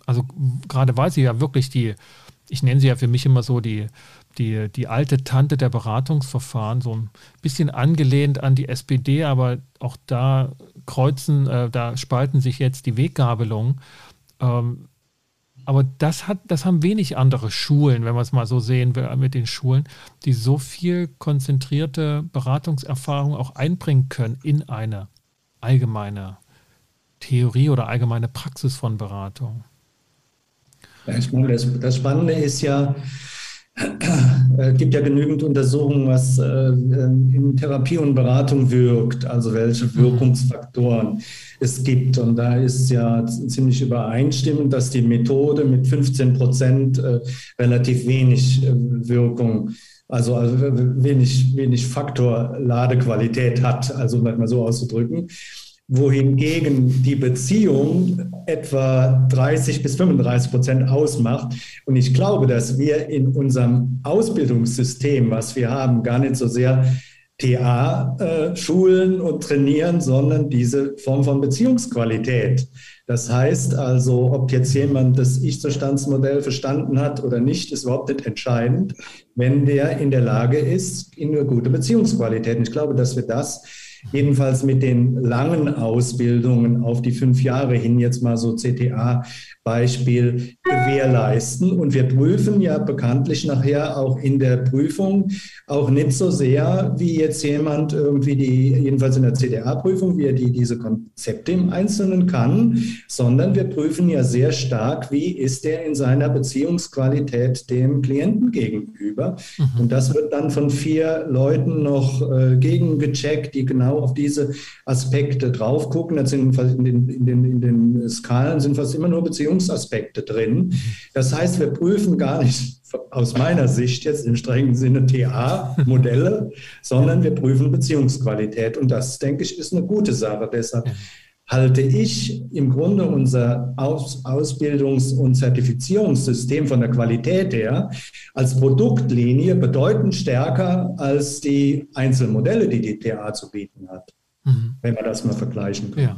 Also gerade weil sie ja wirklich die ich nenne sie ja für mich immer so die, die, die alte Tante der Beratungsverfahren, so ein bisschen angelehnt an die SPD, aber auch da kreuzen, äh, da spalten sich jetzt die Weggabelungen. Ähm, aber das, hat, das haben wenig andere Schulen, wenn man es mal so sehen will, mit den Schulen, die so viel konzentrierte Beratungserfahrung auch einbringen können in eine allgemeine Theorie oder allgemeine Praxis von Beratung. Ja, ich meine, das, das Spannende ist ja, es äh, gibt ja genügend Untersuchungen, was äh, in Therapie und Beratung wirkt, also welche mhm. Wirkungsfaktoren es gibt. Und da ist ja ziemlich übereinstimmend, dass die Methode mit 15 Prozent äh, relativ wenig äh, Wirkung, also, also wenig, wenig Faktor Ladequalität hat, also mal so auszudrücken wohingegen die Beziehung etwa 30 bis 35 Prozent ausmacht. Und ich glaube, dass wir in unserem Ausbildungssystem, was wir haben, gar nicht so sehr TA äh, schulen und trainieren, sondern diese Form von Beziehungsqualität. Das heißt also, ob jetzt jemand das Ich-Zustandsmodell verstanden hat oder nicht, ist überhaupt nicht entscheidend, wenn der in der Lage ist, in eine gute Beziehungsqualität. Und ich glaube, dass wir das jedenfalls mit den langen Ausbildungen auf die fünf Jahre hin, jetzt mal so CTA-Beispiel, gewährleisten. Und wir prüfen ja bekanntlich nachher auch in der Prüfung auch nicht so sehr, wie jetzt jemand irgendwie die, jedenfalls in der CTA-Prüfung, wie er die, diese Konzepte im Einzelnen kann, sondern wir prüfen ja sehr stark, wie ist er in seiner Beziehungsqualität dem Klienten gegenüber. Mhm. Und das wird dann von vier Leuten noch äh, gegengecheckt, die genau auf diese Aspekte drauf gucken. Das sind in den, in den, in den Skalen sind fast immer nur Beziehungsaspekte drin. Das heißt, wir prüfen gar nicht aus meiner Sicht jetzt im strengen Sinne TA-Modelle, sondern wir prüfen Beziehungsqualität. Und das, denke ich, ist eine gute Sache. Deshalb halte ich im Grunde unser Aus Ausbildungs- und Zertifizierungssystem von der Qualität her als Produktlinie bedeutend stärker als die Einzelmodelle, die die TA zu bieten hat, mhm. wenn man das mal vergleichen kann. Ja.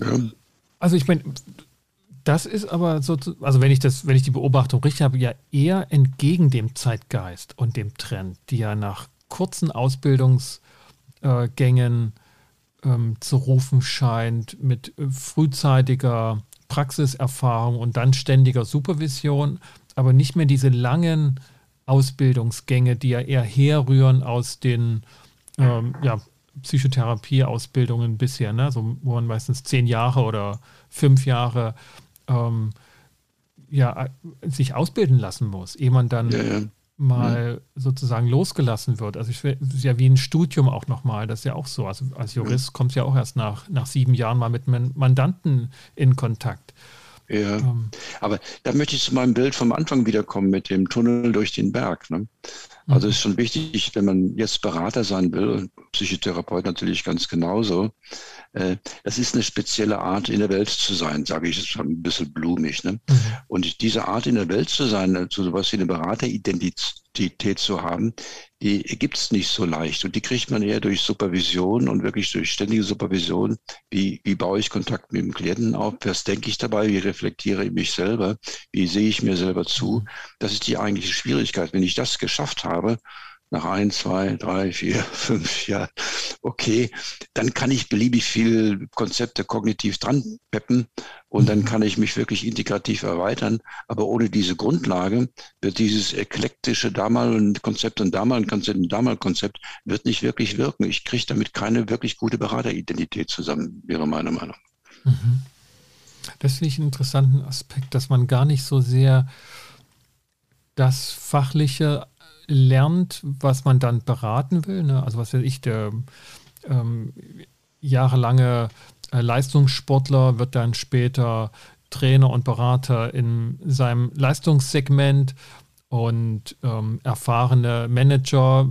ja. Also ich meine, das ist aber so, also wenn ich das, wenn ich die Beobachtung richtig habe, ja eher entgegen dem Zeitgeist und dem Trend, die ja nach kurzen Ausbildungsgängen ähm, zu rufen scheint, mit äh, frühzeitiger Praxiserfahrung und dann ständiger Supervision, aber nicht mehr diese langen Ausbildungsgänge, die ja eher herrühren aus den ähm, ja, Psychotherapie-Ausbildungen bisher, ne? so, wo man meistens zehn Jahre oder fünf Jahre ähm, ja, sich ausbilden lassen muss, ehe man dann ja, ja. mal mhm. sozusagen losgelassen wird. Also ich ist ja wie ein Studium auch nochmal, das ist ja auch so. Also als Jurist ja. kommst du ja auch erst nach, nach sieben Jahren mal mit Mandanten in Kontakt. Ja, ähm. aber da möchte ich zu meinem Bild vom Anfang wiederkommen mit dem Tunnel durch den Berg. Ne? Also ist schon wichtig, wenn man jetzt Berater sein will, Psychotherapeut natürlich ganz genauso, äh, das ist eine spezielle Art, in der Welt zu sein, sage ich, ist ein bisschen blumig. Ne? Mhm. Und diese Art, in der Welt zu sein, so also was wie eine Berateridentität zu haben, die gibt es nicht so leicht. Und die kriegt man eher durch Supervision und wirklich durch ständige Supervision. Wie, wie baue ich Kontakt mit dem Klienten auf? Was denke ich dabei? Wie reflektiere ich mich selber? Wie sehe ich mir selber zu? Mhm. Das ist die eigentliche Schwierigkeit. Wenn ich das geschafft habe, nach ein, zwei, drei, vier, fünf Jahren, okay, dann kann ich beliebig viel Konzepte kognitiv dran peppen und dann mhm. kann ich mich wirklich integrativ erweitern. Aber ohne diese Grundlage wird dieses eklektische damaligen Konzept und damaligen Konzept und damaligen Konzept wird nicht wirklich wirken. Ich kriege damit keine wirklich gute Berateridentität zusammen, wäre meine Meinung. Mhm. Das finde ich einen interessanten Aspekt, dass man gar nicht so sehr das Fachliche lernt, was man dann beraten will. Ne? Also was weiß ich, der ähm, jahrelange äh, Leistungssportler wird dann später Trainer und Berater in seinem Leistungssegment und ähm, erfahrene Manager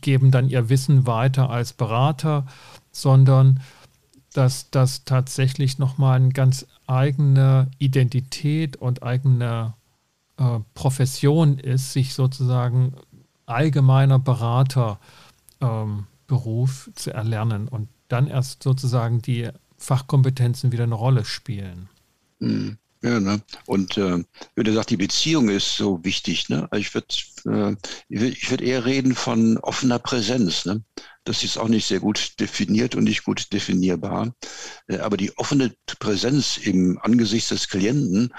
geben dann ihr Wissen weiter als Berater, sondern dass das tatsächlich nochmal eine ganz eigene Identität und eigene äh, Profession ist, sich sozusagen allgemeiner Beraterberuf ähm, zu erlernen und dann erst sozusagen die Fachkompetenzen wieder eine Rolle spielen. Mhm. Ja, ne? Und äh, wenn du sagst, die Beziehung ist so wichtig, ne? Also ich würde äh, würd eher reden von offener Präsenz. Ne? Das ist auch nicht sehr gut definiert und nicht gut definierbar. Äh, aber die offene Präsenz im Angesicht des Klienten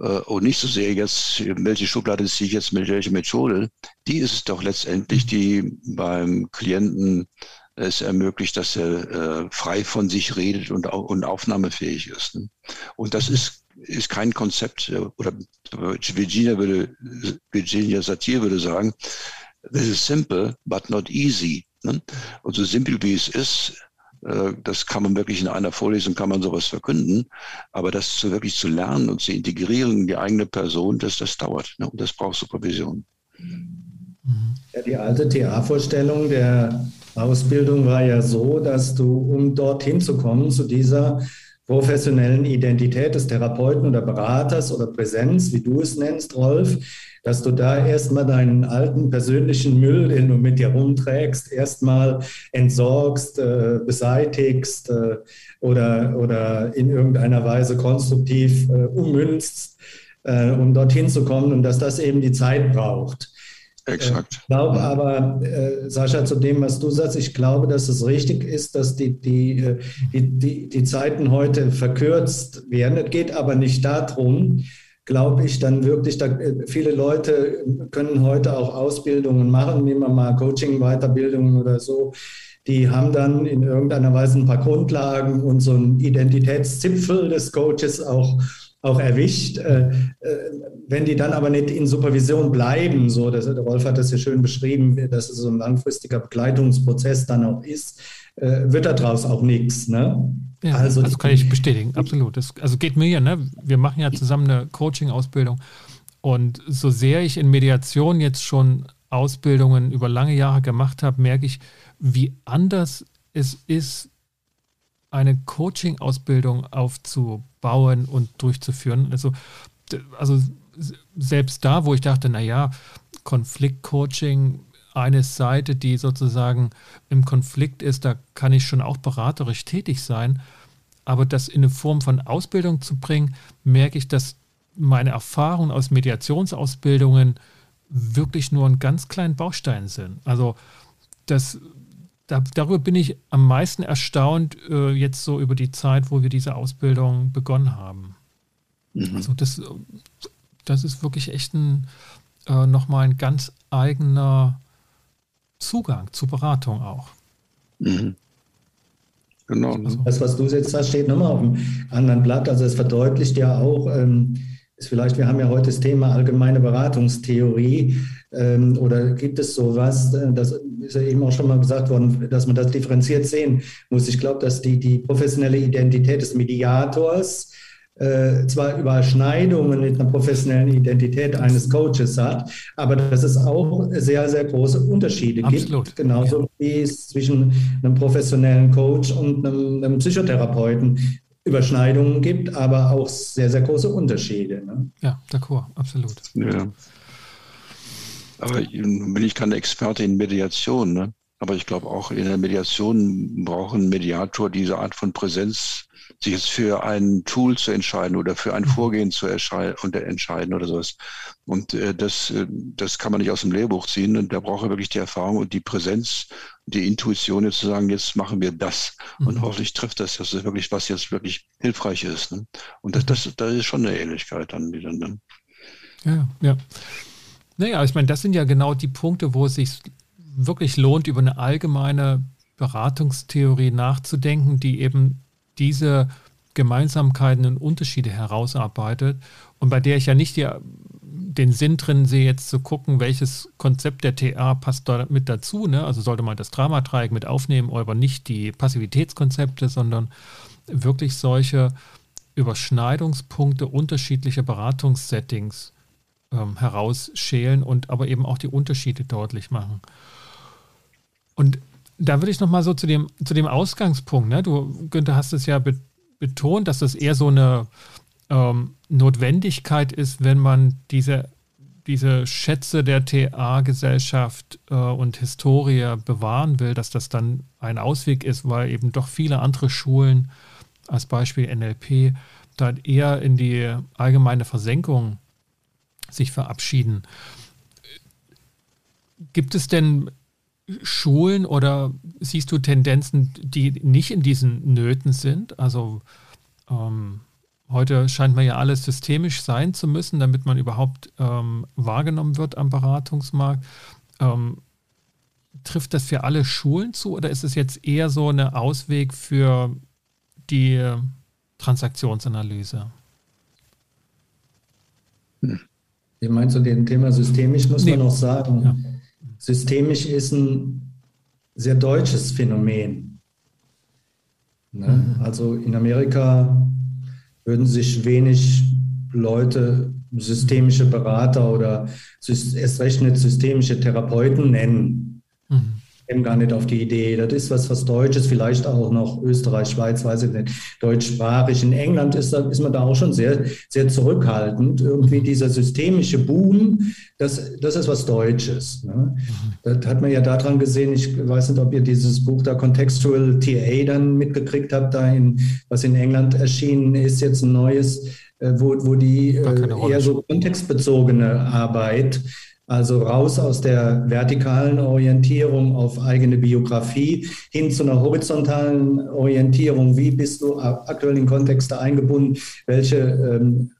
und nicht so sehr jetzt, welche Schublade ziehe ich jetzt mit welcher Methode, die ist es doch letztendlich, die beim Klienten es ermöglicht, dass er äh, frei von sich redet und, und aufnahmefähig ist. Ne? Und das ist, ist kein Konzept, äh, oder Virginia würde, Virginia Satir würde sagen, this is simple, but not easy. Ne? Und so simpel wie es ist, äh, das kann man wirklich in einer Vorlesung, kann man sowas verkünden. Aber das zu wirklich zu lernen und zu integrieren in die eigene Person, das, das dauert. Ne? Und das braucht Supervision. Ja, die alte TA-Vorstellung der Ausbildung war ja so, dass du, um dorthin zu kommen, zu dieser professionellen Identität des Therapeuten oder Beraters oder Präsenz, wie du es nennst, Rolf, dass du da erstmal deinen alten persönlichen Müll, den du mit dir rumträgst, erstmal entsorgst, äh, beseitigst äh, oder, oder in irgendeiner Weise konstruktiv äh, ummünzt, äh, um dorthin zu kommen und dass das eben die Zeit braucht. Exakt. Ich glaube aber, äh, Sascha, zu dem, was du sagst, ich glaube, dass es richtig ist, dass die, die, äh, die, die, die Zeiten heute verkürzt werden. Es geht aber nicht darum, glaube ich, dann wirklich, da, äh, viele Leute können heute auch Ausbildungen machen, nehmen wir mal Coaching, Weiterbildungen oder so. Die haben dann in irgendeiner Weise ein paar Grundlagen und so einen Identitätszipfel des Coaches auch, auch erwischt. Äh, äh, wenn die dann aber nicht in Supervision bleiben, so, das, der Rolf hat das ja schön beschrieben, dass es so ein langfristiger Begleitungsprozess dann auch ist, wird daraus auch nichts. Ne? Ja, also, also kann ich bestätigen, absolut. Das, also geht mir ja, ne? Wir machen ja zusammen eine Coaching-Ausbildung. Und so sehr ich in Mediation jetzt schon Ausbildungen über lange Jahre gemacht habe, merke ich, wie anders es ist, eine Coaching-Ausbildung aufzubauen und durchzuführen. Also, also selbst da, wo ich dachte, naja, Konflikt-Coaching eine Seite, die sozusagen im Konflikt ist, da kann ich schon auch beraterisch tätig sein. Aber das in eine Form von Ausbildung zu bringen, merke ich, dass meine Erfahrungen aus Mediationsausbildungen wirklich nur ein ganz kleinen Baustein sind. Also das, da, darüber bin ich am meisten erstaunt, äh, jetzt so über die Zeit, wo wir diese Ausbildung begonnen haben. Mhm. Also das, das ist wirklich echt ein, äh, nochmal ein ganz eigener Zugang zur Beratung auch. Mhm. Genau. Ne? Das, was du jetzt sagst, steht nochmal auf dem anderen Blatt. Also es verdeutlicht ja auch, ähm, ist vielleicht, wir haben ja heute das Thema allgemeine Beratungstheorie. Ähm, oder gibt es sowas, äh, das ist ja eben auch schon mal gesagt worden, dass man das differenziert sehen muss. Ich glaube, dass die, die professionelle Identität des Mediators äh, zwar Überschneidungen mit einer professionellen Identität eines Coaches hat, aber dass es auch sehr, sehr große Unterschiede Absolut. gibt. Genauso ja. wie es zwischen einem professionellen Coach und einem, einem Psychotherapeuten Überschneidungen gibt, aber auch sehr, sehr große Unterschiede. Ne? Ja, d'accord, absolut. Ja. Aber bin ich keine Experte in Mediation, ne? aber ich glaube auch in der Mediation braucht ein Mediator diese Art von Präsenz sich jetzt für ein Tool zu entscheiden oder für ein mhm. Vorgehen zu entscheiden oder sowas. Und äh, das, äh, das kann man nicht aus dem Lehrbuch ziehen. Und da braucht er wirklich die Erfahrung und die Präsenz, die Intuition, jetzt zu sagen, jetzt machen wir das. Mhm. Und hoffentlich trifft das, das ist wirklich, was jetzt wirklich hilfreich ist. Ne? Und das, das, das ist schon eine Ähnlichkeit dann wieder. Ne? Ja, ja. Naja, ich meine, das sind ja genau die Punkte, wo es sich wirklich lohnt, über eine allgemeine Beratungstheorie nachzudenken, die eben diese Gemeinsamkeiten und Unterschiede herausarbeitet und bei der ich ja nicht die, den Sinn drin sehe, jetzt zu gucken, welches Konzept der TA passt da mit dazu. Ne? Also sollte man das Dramadreieck mit aufnehmen, aber nicht die Passivitätskonzepte, sondern wirklich solche Überschneidungspunkte unterschiedlicher Beratungssettings ähm, herausschälen und aber eben auch die Unterschiede deutlich machen. Und da würde ich nochmal so zu dem, zu dem Ausgangspunkt, ne? du, Günther, hast es ja be betont, dass das eher so eine ähm, Notwendigkeit ist, wenn man diese, diese Schätze der TA-Gesellschaft äh, und Historie bewahren will, dass das dann ein Ausweg ist, weil eben doch viele andere Schulen, als Beispiel NLP, dann eher in die allgemeine Versenkung sich verabschieden. Gibt es denn Schulen oder siehst du Tendenzen, die nicht in diesen Nöten sind? Also ähm, heute scheint man ja alles systemisch sein zu müssen, damit man überhaupt ähm, wahrgenommen wird am Beratungsmarkt. Ähm, trifft das für alle Schulen zu oder ist es jetzt eher so eine Ausweg für die Transaktionsanalyse? Hm. Wie meinst du den Thema systemisch, muss nee. man noch sagen. Ja systemisch ist ein sehr deutsches Phänomen. Ne? Mhm. Also in Amerika würden sich wenig Leute systemische Berater oder erst recht nicht systemische Therapeuten nennen. Mhm käme gar nicht auf die Idee. Das ist was, was Deutsches, vielleicht auch noch Österreich, Schweiz, weiß ich nicht, deutschsprachig. In England ist, ist man da auch schon sehr, sehr zurückhaltend. Irgendwie dieser systemische Boom, das, das ist was Deutsches. Ne? Das hat man ja daran gesehen, ich weiß nicht, ob ihr dieses Buch da Contextual TA dann mitgekriegt habt, da in, was in England erschienen ist, jetzt ein neues, äh, wo, wo die äh, eher so kontextbezogene Arbeit also raus aus der vertikalen Orientierung auf eigene Biografie hin zu einer horizontalen Orientierung. Wie bist du aktuell in Kontexte eingebunden? Welche ähm,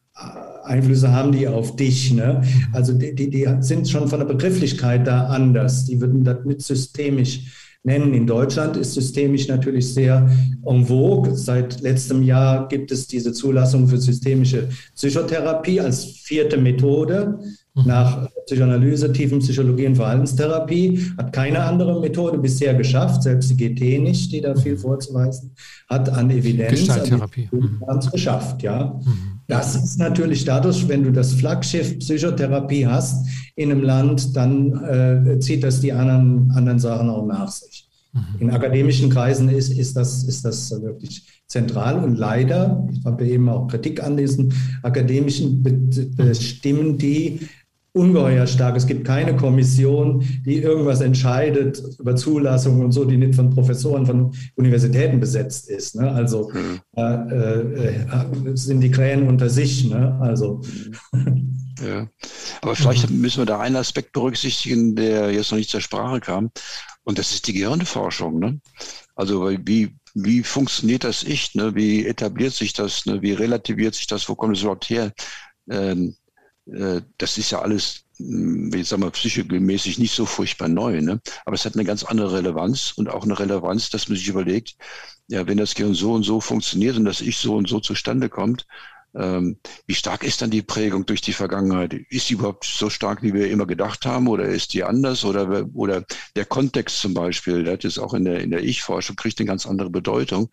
Einflüsse haben die auf dich? Ne? Also die, die, die sind schon von der Begrifflichkeit da anders. Die würden das mit systemisch nennen. In Deutschland ist systemisch natürlich sehr en vogue. Seit letztem Jahr gibt es diese Zulassung für systemische Psychotherapie als vierte Methode. Mhm. Nach Psychoanalyse, Tiefenpsychologie und Verhaltenstherapie hat keine andere Methode bisher geschafft, selbst die GT nicht, die da viel vorzuweisen hat an Evidenz. Gestalttherapie. Haben es geschafft, ja. Mhm. Das ist natürlich dadurch, wenn du das Flaggschiff Psychotherapie hast in einem Land, dann äh, zieht das die anderen, anderen Sachen auch nach sich. Mhm. In akademischen Kreisen ist, ist, das, ist das wirklich zentral und leider, ich habe eben auch Kritik an diesen akademischen Stimmen, die ungeheuer stark. Es gibt keine Kommission, die irgendwas entscheidet über Zulassung und so, die nicht von Professoren von Universitäten besetzt ist. Ne? Also mhm. äh, äh, sind die Krähen unter sich. Ne? Also. Ja. Aber vielleicht müssen wir da einen Aspekt berücksichtigen, der jetzt noch nicht zur Sprache kam. Und das ist die Gehirnforschung. Ne? Also wie, wie funktioniert das Ich? Ne? Wie etabliert sich das? Ne? Wie relativiert sich das? Wo kommt es überhaupt her? Ähm, äh, das ist ja alles, hm, wie sagen wir, psychomäßig nicht so furchtbar neu, ne? aber es hat eine ganz andere Relevanz und auch eine Relevanz, dass man sich überlegt, ja, wenn das Gehirn so und so funktioniert und das Ich so und so zustande kommt, ähm, wie stark ist dann die Prägung durch die Vergangenheit? Ist sie überhaupt so stark, wie wir immer gedacht haben, oder ist die anders? Oder, oder der Kontext zum Beispiel, der hat jetzt auch in der, in der Ich-Forschung, kriegt eine ganz andere Bedeutung.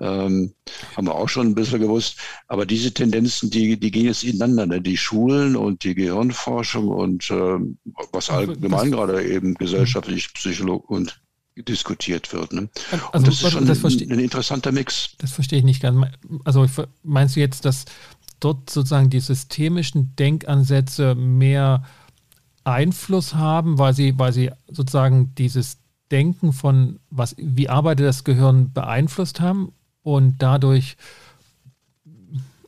Ähm, haben wir auch schon ein bisschen gewusst. Aber diese Tendenzen, die, die gehen jetzt ineinander. Ne? Die Schulen und die Gehirnforschung und ähm, was allgemein gerade eben gesellschaftlich, Psycholog und diskutiert wird. Ne? Also, und das ist schon das ein, ein, interessanter Mix. Das verstehe ich nicht ganz. Also meinst du jetzt, dass dort sozusagen die systemischen Denkansätze mehr Einfluss haben, weil sie, weil sie sozusagen dieses Denken von, was, wie arbeitet das Gehirn beeinflusst haben und dadurch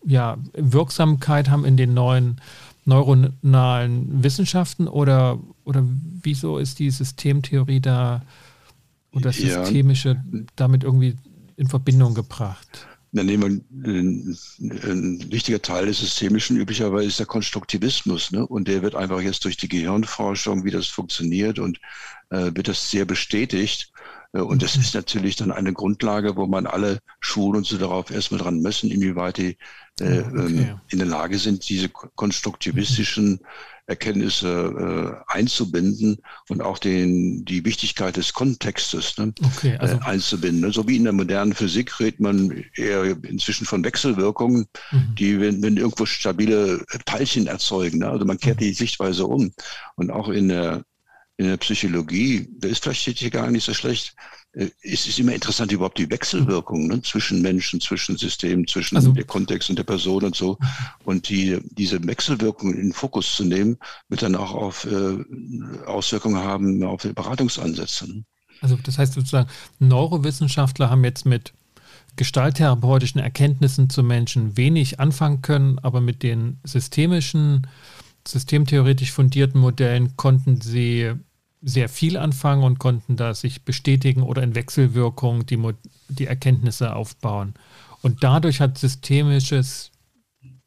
ja, Wirksamkeit haben in den neuen neuronalen Wissenschaften oder, oder wieso ist die Systemtheorie da und das ja. Systemische damit irgendwie in Verbindung gebracht? Dann nehmen wir ein, ein wichtiger Teil des Systemischen üblicherweise ist der Konstruktivismus. Ne? Und der wird einfach jetzt durch die Gehirnforschung, wie das funktioniert und äh, wird das sehr bestätigt. Äh, und das mhm. ist natürlich dann eine Grundlage, wo man alle Schulen und so darauf erstmal dran messen, inwieweit die äh, okay. Ähm, in der Lage sind, diese konstruktivistischen Erkenntnisse äh, einzubinden und auch den, die Wichtigkeit des Kontextes ne, okay, also, äh, einzubinden. Ne? So wie in der modernen Physik redet man eher inzwischen von Wechselwirkungen, mhm. die, wenn, wenn irgendwo stabile Teilchen erzeugen. Ne? Also man kehrt mhm. die Sichtweise um. Und auch in der in der Psychologie, da ist vielleicht hier gar nicht so schlecht, äh, es ist immer interessant überhaupt die Wechselwirkung ne, zwischen Menschen, zwischen Systemen, zwischen also, der Kontext und der Person und so. Und die, diese Wechselwirkung in den Fokus zu nehmen, wird dann auch auf äh, Auswirkungen haben auf Beratungsansätze. Also das heißt sozusagen, Neurowissenschaftler haben jetzt mit gestalttherapeutischen Erkenntnissen zu Menschen wenig anfangen können, aber mit den systemischen systemtheoretisch fundierten Modellen konnten sie sehr viel anfangen und konnten da sich bestätigen oder in Wechselwirkung die, die Erkenntnisse aufbauen. Und dadurch hat systemisches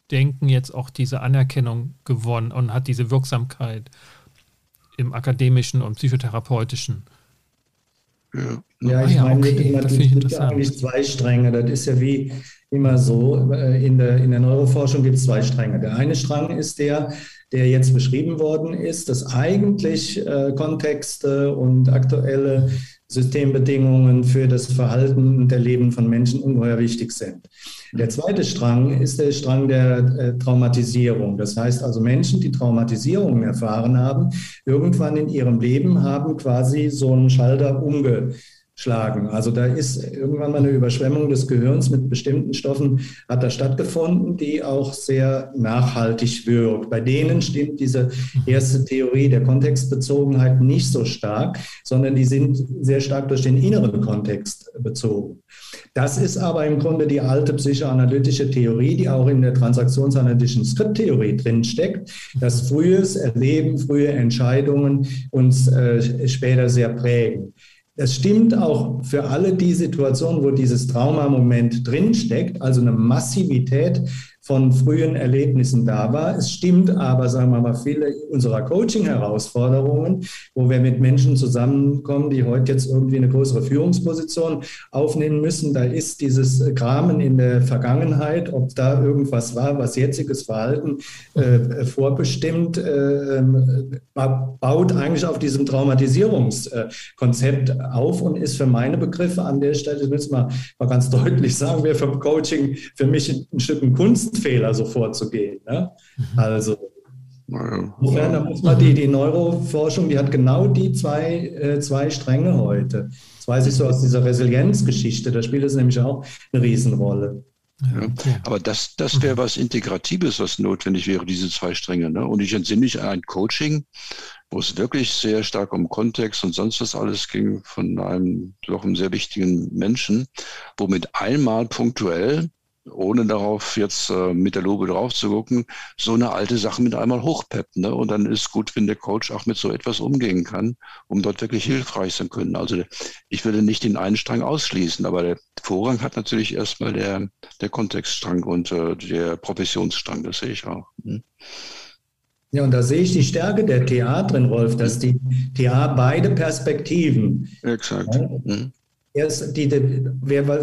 Denken jetzt auch diese Anerkennung gewonnen und hat diese Wirksamkeit im akademischen und psychotherapeutischen. Ja, ja ich ah, ja, meine, okay, das gibt eigentlich zwei Stränge. Das ist ja wie immer so. Äh, in der, in der Neuroforschung gibt es zwei Stränge. Der eine Strang ist der, der jetzt beschrieben worden ist, dass eigentlich äh, Kontexte und aktuelle Systembedingungen für das Verhalten und Erleben von Menschen ungeheuer wichtig sind. Der zweite Strang ist der Strang der äh, Traumatisierung. Das heißt also Menschen, die Traumatisierungen erfahren haben, irgendwann in ihrem Leben haben quasi so einen Schalter umge schlagen. Also da ist irgendwann mal eine Überschwemmung des Gehirns mit bestimmten Stoffen hat da stattgefunden, die auch sehr nachhaltig wirkt. Bei denen stimmt diese erste Theorie der Kontextbezogenheit nicht so stark, sondern die sind sehr stark durch den inneren Kontext bezogen. Das ist aber im Grunde die alte psychoanalytische Theorie, die auch in der transaktionsanalytischen Skripttheorie drinsteckt, dass frühes Erleben, frühe Entscheidungen uns äh, später sehr prägen. Es stimmt auch für alle die Situationen, wo dieses Traumamoment drinsteckt, also eine Massivität von frühen Erlebnissen da war. Es stimmt aber, sagen wir mal, viele unserer Coaching-Herausforderungen, wo wir mit Menschen zusammenkommen, die heute jetzt irgendwie eine größere Führungsposition aufnehmen müssen, da ist dieses Kramen in der Vergangenheit, ob da irgendwas war, was jetziges Verhalten äh, vorbestimmt, äh, baut eigentlich auf diesem Traumatisierungskonzept auf und ist für meine Begriffe an der Stelle, das müssen wir mal ganz deutlich sagen, wäre für Coaching für mich ein Stück Kunst Fehler so vorzugehen. Ne? Mhm. Also insofern, da muss man die, die Neuroforschung, die hat genau die zwei, äh, zwei Stränge heute. Das weiß ich so aus dieser Resilienzgeschichte, da spielt es nämlich auch eine Riesenrolle. Ja, aber das, das wäre was Integratives, was notwendig wäre, diese zwei Stränge. Ne? Und ich entsinne mich an ein Coaching, wo es wirklich sehr stark um Kontext und sonst was alles ging von einem doch einem sehr wichtigen Menschen, wo mit einmal punktuell ohne darauf jetzt äh, mit der Lobe drauf zu gucken, so eine alte Sache mit einmal hochpeppt. Ne? Und dann ist gut, wenn der Coach auch mit so etwas umgehen kann, um dort wirklich hilfreich sein können. Also ich würde nicht den einen Strang ausschließen, aber der Vorrang hat natürlich erstmal der, der Kontextstrang und äh, der Professionsstrang, das sehe ich auch. Hm? Ja, und da sehe ich die Stärke der TA drin, Rolf, dass die TA beide Perspektiven Exakt. Ja, hm erst die, die,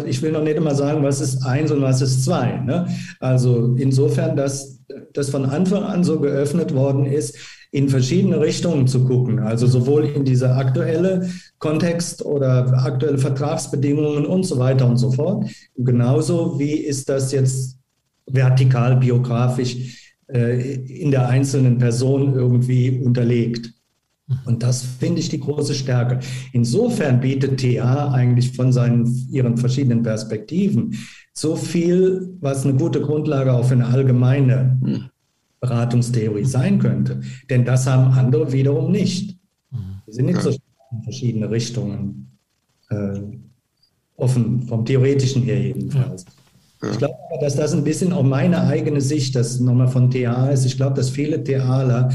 ich will noch nicht immer sagen, was ist eins und was ist zwei. Ne? Also insofern, dass das von Anfang an so geöffnet worden ist, in verschiedene Richtungen zu gucken. Also sowohl in dieser aktuelle Kontext oder aktuelle Vertragsbedingungen und so weiter und so fort. Genauso wie ist das jetzt vertikal biografisch äh, in der einzelnen Person irgendwie unterlegt. Und das finde ich die große Stärke. Insofern bietet TA eigentlich von seinen, ihren verschiedenen Perspektiven so viel, was eine gute Grundlage auch für eine allgemeine Beratungstheorie sein könnte. Denn das haben andere wiederum nicht. Die sind nicht so in verschiedene Richtungen äh, offen, vom Theoretischen her jedenfalls. Ich glaube aber, dass das ein bisschen auch meine eigene Sicht, das nochmal von TA ist. Ich glaube, dass viele TAler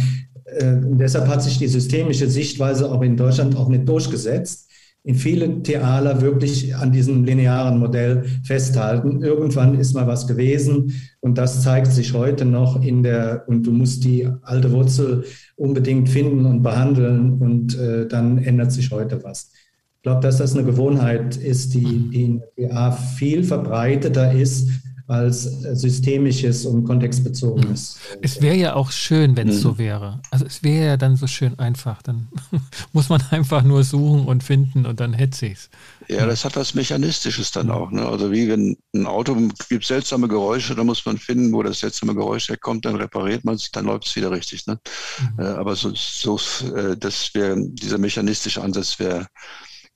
äh, deshalb hat sich die systemische Sichtweise auch in Deutschland auch nicht durchgesetzt. In vielen Theater wirklich an diesem linearen Modell festhalten. Irgendwann ist mal was gewesen und das zeigt sich heute noch in der, und du musst die alte Wurzel unbedingt finden und behandeln und äh, dann ändert sich heute was. Ich glaube, dass das eine Gewohnheit ist, die, die in der PA viel verbreiteter ist als systemisches und kontextbezogenes. Es wäre ja auch schön, wenn es mhm. so wäre. Also es wäre ja dann so schön einfach. Dann muss man einfach nur suchen und finden und dann hätte es. Ja, das hat was Mechanistisches dann auch. Ne? Also wie wenn ein Auto gibt seltsame Geräusche, da muss man finden, wo das seltsame Geräusch herkommt, dann repariert man es, dann läuft es wieder richtig. Ne? Mhm. Äh, aber so, so äh, das wäre dieser mechanistische Ansatz wäre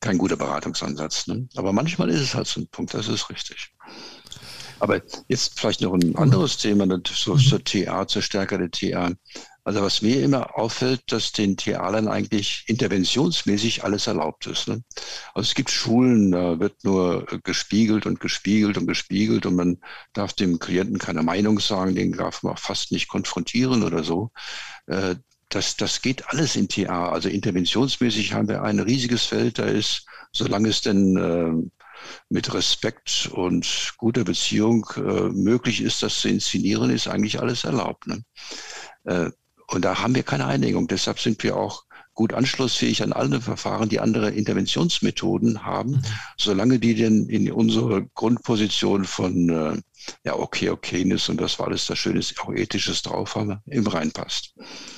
kein guter Beratungsansatz. Ne? Aber manchmal ist es halt so ein Punkt, das ist richtig. Aber jetzt vielleicht noch ein anderes Thema so, zur TA, zur Stärke der TA. Also was mir immer auffällt, dass den TAlern eigentlich interventionsmäßig alles erlaubt ist. Ne? Also es gibt Schulen, da wird nur gespiegelt und gespiegelt und gespiegelt und man darf dem Klienten keine Meinung sagen, den darf man fast nicht konfrontieren oder so. Äh, das, das geht alles in TA. Also interventionsmäßig haben wir ein riesiges Feld, da ist, solange es denn äh, mit Respekt und guter Beziehung äh, möglich ist, das zu inszenieren, ist eigentlich alles erlaubt. Ne? Äh, und da haben wir keine Einigung. Deshalb sind wir auch gut anschlussfähig an alle Verfahren, die andere Interventionsmethoden haben, mhm. solange die denn in unsere Grundposition von äh, ja, okay, Okayness und das war alles das Schöne, auch ethisches drauf haben, im reinpasst.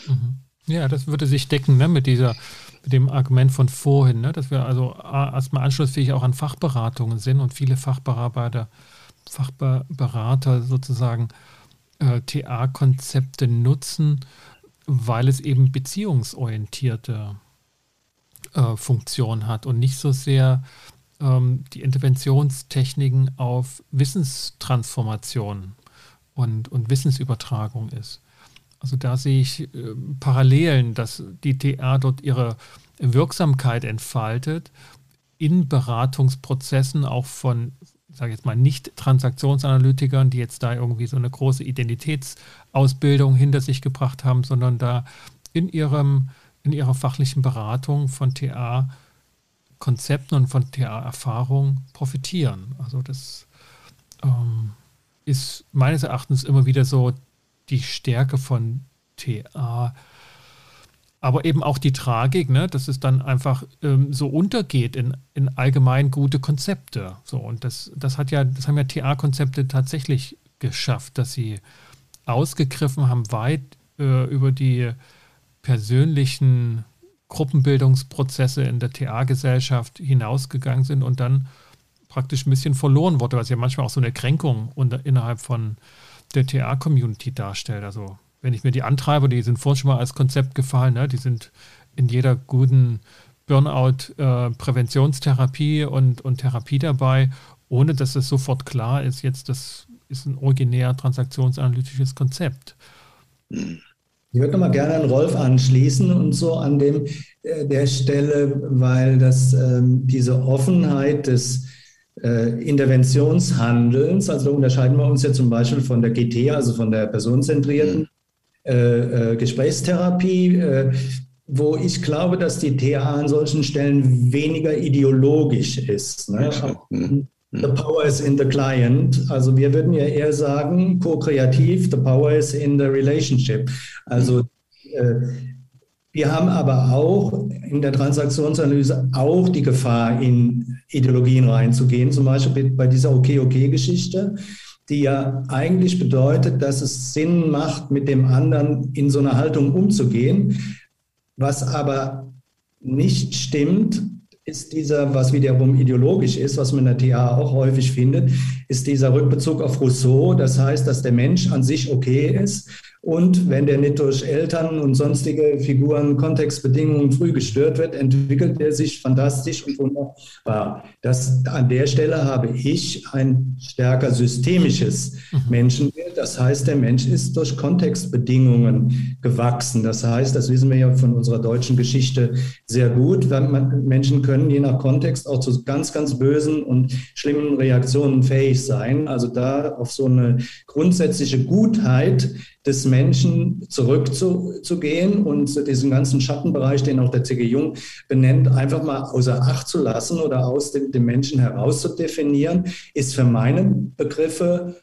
Mhm. Ja, das würde sich decken ne, mit dieser dem Argument von vorhin, ne, dass wir also erstmal anschlussfähig auch an Fachberatungen sind und viele Fachberater, Fachberater sozusagen äh, TA-Konzepte nutzen, weil es eben beziehungsorientierte äh, Funktion hat und nicht so sehr ähm, die Interventionstechniken auf Wissenstransformation und, und Wissensübertragung ist. Also da sehe ich äh, Parallelen, dass die TA dort ihre Wirksamkeit entfaltet in Beratungsprozessen auch von, sage ich jetzt mal, nicht Transaktionsanalytikern, die jetzt da irgendwie so eine große Identitätsausbildung hinter sich gebracht haben, sondern da in ihrem in ihrer fachlichen Beratung von TA Konzepten und von TA-Erfahrung profitieren. Also das ähm, ist meines Erachtens immer wieder so die Stärke von TA. Aber eben auch die Tragik, ne, dass es dann einfach ähm, so untergeht in, in allgemein gute Konzepte. So, und das, das hat ja, das haben ja TA-Konzepte tatsächlich geschafft, dass sie ausgegriffen haben, weit äh, über die persönlichen Gruppenbildungsprozesse in der TA-Gesellschaft hinausgegangen sind und dann praktisch ein bisschen verloren wurde, was ja manchmal auch so eine Kränkung unter, innerhalb von der TA-Community darstellt. Also wenn ich mir die Antreiber, die sind vorhin schon mal als Konzept gefallen, ne? die sind in jeder guten Burnout-Präventionstherapie äh, und, und Therapie dabei, ohne dass es sofort klar ist, jetzt das ist ein originär transaktionsanalytisches Konzept. Ich würde mal gerne an Rolf anschließen und so an dem, äh, der Stelle, weil das ähm, diese Offenheit des äh, Interventionshandelns, also unterscheiden wir uns ja zum Beispiel von der GT, also von der personenzentrierten mhm. äh, äh, Gesprächstherapie, äh, wo ich glaube, dass die TA an solchen Stellen weniger ideologisch ist. Ne? Mhm. The power is in the client. Also wir würden ja eher sagen, ko-kreativ, the power is in the relationship. Also äh, wir haben aber auch in der Transaktionsanalyse auch die Gefahr, in Ideologien reinzugehen, zum Beispiel bei dieser Okay-Okay-Geschichte, die ja eigentlich bedeutet, dass es Sinn macht, mit dem anderen in so einer Haltung umzugehen, was aber nicht stimmt, ist dieser, was wiederum ideologisch ist, was man in der TA auch häufig findet, ist dieser Rückbezug auf Rousseau. Das heißt, dass der Mensch an sich okay ist und wenn der nicht durch Eltern und sonstige Figuren, Kontextbedingungen früh gestört wird, entwickelt er sich fantastisch und wunderbar. Das, an der Stelle habe ich ein stärker systemisches mhm. Menschenbild. Das heißt, der Mensch ist durch Kontextbedingungen gewachsen. Das heißt, das wissen wir ja von unserer deutschen Geschichte sehr gut. Menschen können je nach Kontext auch zu ganz, ganz bösen und schlimmen Reaktionen fähig sein. Also da auf so eine grundsätzliche Gutheit des Menschen zurückzugehen und diesen ganzen Schattenbereich, den auch der C.G. Jung benennt, einfach mal außer Acht zu lassen oder aus dem, dem Menschen herauszudefinieren, ist für meine Begriffe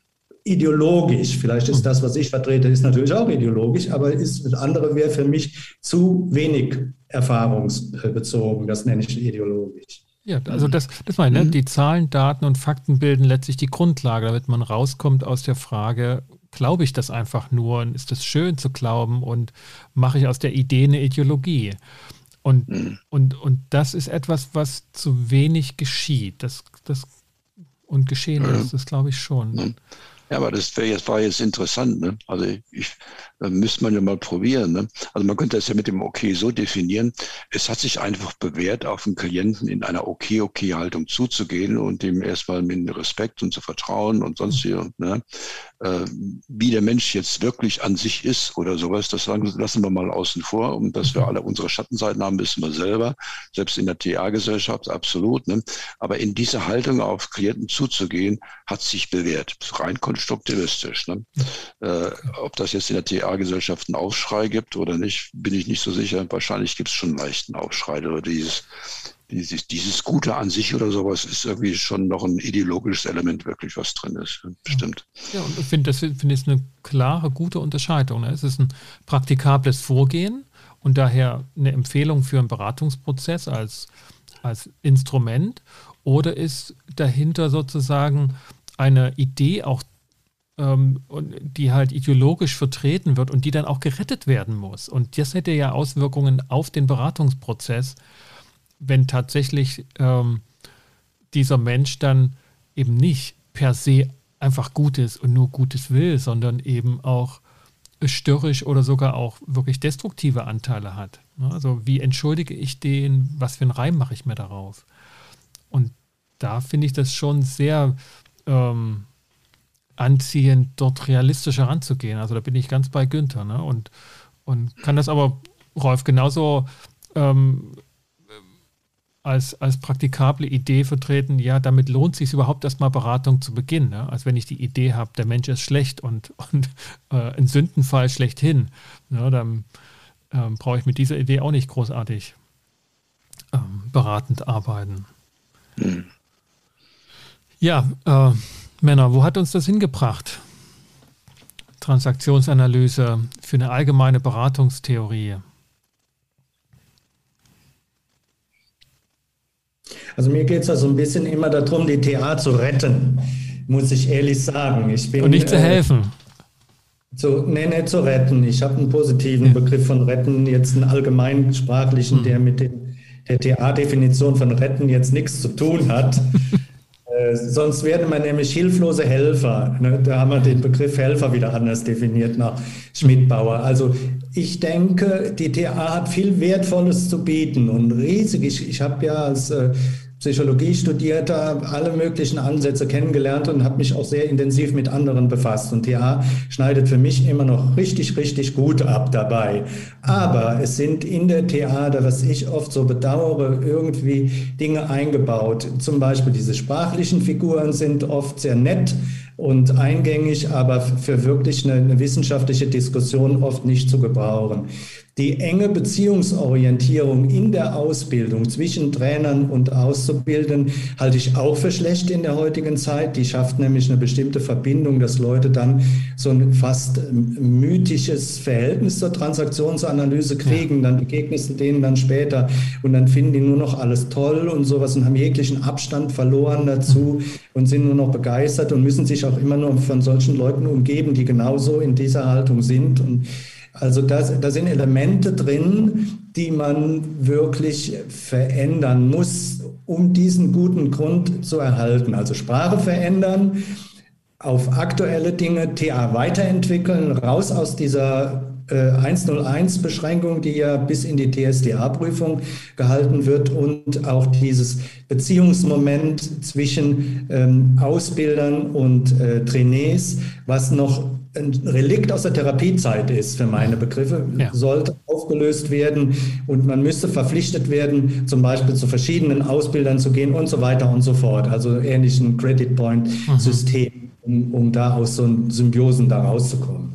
ideologisch. Vielleicht ist das, was ich vertrete, ist natürlich auch ideologisch, aber ist, andere wäre für mich zu wenig erfahrungsbezogen. Das nenne ich ideologisch. Ja, also das, das meine ich, ne? Mhm. die Zahlen, Daten und Fakten bilden letztlich die Grundlage, damit man rauskommt aus der Frage, glaube ich das einfach nur und ist es schön zu glauben und mache ich aus der Idee eine Ideologie. Und, mhm. und, und das ist etwas, was zu wenig geschieht. Das, das, und geschehen mhm. ist, das glaube ich schon. Mhm. Ja, aber das jetzt, war jetzt interessant. Ne? Also ich, da müsste man ja mal probieren. Ne? Also man könnte das ja mit dem Okay so definieren. Es hat sich einfach bewährt, auf den Klienten in einer Okay-Okay-Haltung zuzugehen und dem erstmal mit Respekt und zu vertrauen und sonst hier. Ne? Äh, wie der Mensch jetzt wirklich an sich ist oder sowas, das lassen wir mal außen vor. Und dass wir alle unsere Schattenseiten haben, wissen wir selber. Selbst in der TA-Gesellschaft absolut. Ne? Aber in diese Haltung auf Klienten zuzugehen, hat sich bewährt. Rein konstruktivistisch. Ne? Äh, ob das jetzt in der TA-Gesellschaft einen Aufschrei gibt oder nicht, bin ich nicht so sicher. Wahrscheinlich gibt es schon einen leichten Aufschrei oder dieses dieses, dieses Gute an sich oder sowas ist irgendwie schon noch ein ideologisches Element wirklich, was drin ist. Bestimmt. Ja, und ich finde, das finde ich eine klare, gute Unterscheidung. Ne? Es ist ein praktikables Vorgehen und daher eine Empfehlung für einen Beratungsprozess als, als Instrument oder ist dahinter sozusagen eine Idee auch ähm, die halt ideologisch vertreten wird und die dann auch gerettet werden muss. Und das hätte ja Auswirkungen auf den Beratungsprozess, wenn tatsächlich ähm, dieser Mensch dann eben nicht per se einfach Gutes und nur Gutes will, sondern eben auch störrisch oder sogar auch wirklich destruktive Anteile hat. Ne? Also wie entschuldige ich den, was für einen Reim mache ich mir darauf? Und da finde ich das schon sehr ähm, anziehend, dort realistisch heranzugehen. Also da bin ich ganz bei Günther. Ne? Und, und kann das aber, Rolf, genauso ähm, als, als praktikable Idee vertreten, ja, damit lohnt sich überhaupt erstmal Beratung zu beginnen. Ne? Als wenn ich die Idee habe, der Mensch ist schlecht und, und äh, ein Sündenfall schlechthin. Ne? Dann ähm, brauche ich mit dieser Idee auch nicht großartig ähm, beratend arbeiten. Hm. Ja, äh, Männer, wo hat uns das hingebracht? Transaktionsanalyse für eine allgemeine Beratungstheorie. Also mir geht es ja so ein bisschen immer darum, die TA zu retten, muss ich ehrlich sagen. Ich bin, Und nicht zu äh, helfen. Äh, zu, nee, nicht zu retten. Ich habe einen positiven ja. Begriff von retten, jetzt einen allgemeinsprachlichen, mhm. der mit dem, der TA-Definition von retten jetzt nichts zu tun hat. äh, sonst werden wir nämlich hilflose Helfer. Ne? Da haben wir den Begriff Helfer wieder anders definiert nach Schmidt-Bauer. Also ich denke, die TA hat viel Wertvolles zu bieten und riesig. Ich, ich habe ja als äh, Psychologie studiert, alle möglichen Ansätze kennengelernt und habe mich auch sehr intensiv mit anderen befasst. Und TA schneidet für mich immer noch richtig, richtig gut ab dabei. Aber es sind in der TA, was ich oft so bedauere, irgendwie Dinge eingebaut. Zum Beispiel diese sprachlichen Figuren sind oft sehr nett und eingängig, aber für wirklich eine, eine wissenschaftliche Diskussion oft nicht zu gebrauchen. Die enge Beziehungsorientierung in der Ausbildung zwischen Trainern und Auszubildenden halte ich auch für schlecht in der heutigen Zeit. Die schafft nämlich eine bestimmte Verbindung, dass Leute dann so ein fast mythisches Verhältnis zur Transaktionsanalyse kriegen. Dann begegnest du denen dann später und dann finden die nur noch alles toll und sowas und haben jeglichen Abstand verloren dazu und sind nur noch begeistert und müssen sich auch immer nur von solchen Leuten umgeben, die genauso in dieser Haltung sind. Und also da, da sind Elemente drin, die man wirklich verändern muss, um diesen guten Grund zu erhalten. Also Sprache verändern, auf aktuelle Dinge TA weiterentwickeln, raus aus dieser 101-Beschränkung, die ja bis in die TSDA-Prüfung gehalten wird und auch dieses Beziehungsmoment zwischen ähm, Ausbildern und äh, Trainees, was noch ein Relikt aus der Therapiezeit ist für meine Begriffe, ja. sollte aufgelöst werden und man müsste verpflichtet werden, zum Beispiel zu verschiedenen Ausbildern zu gehen und so weiter und so fort. Also ähnlichen Credit Point System, um, um da aus so Symbiosen da rauszukommen.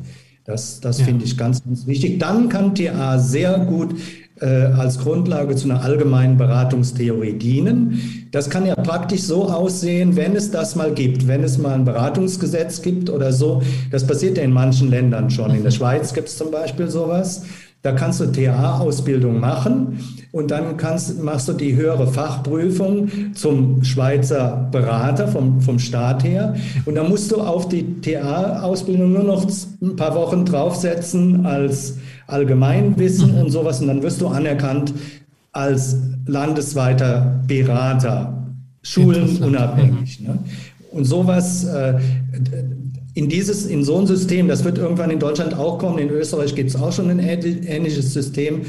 Das, das ja. finde ich ganz, ganz wichtig. Dann kann TA sehr gut äh, als Grundlage zu einer allgemeinen Beratungstheorie dienen. Das kann ja praktisch so aussehen, wenn es das mal gibt, wenn es mal ein Beratungsgesetz gibt oder so. Das passiert ja in manchen Ländern schon. In der Schweiz gibt es zum Beispiel sowas. Da kannst du TA-Ausbildung machen und dann kannst, machst du die höhere Fachprüfung zum Schweizer Berater vom, vom Staat her. Und dann musst du auf die TA-Ausbildung nur noch ein paar Wochen draufsetzen als Allgemeinwissen und sowas. Und dann wirst du anerkannt als landesweiter Berater, schulenunabhängig. Ne? Und sowas, äh, in dieses, in so ein System, das wird irgendwann in Deutschland auch kommen, in Österreich gibt es auch schon ein ähnliches System.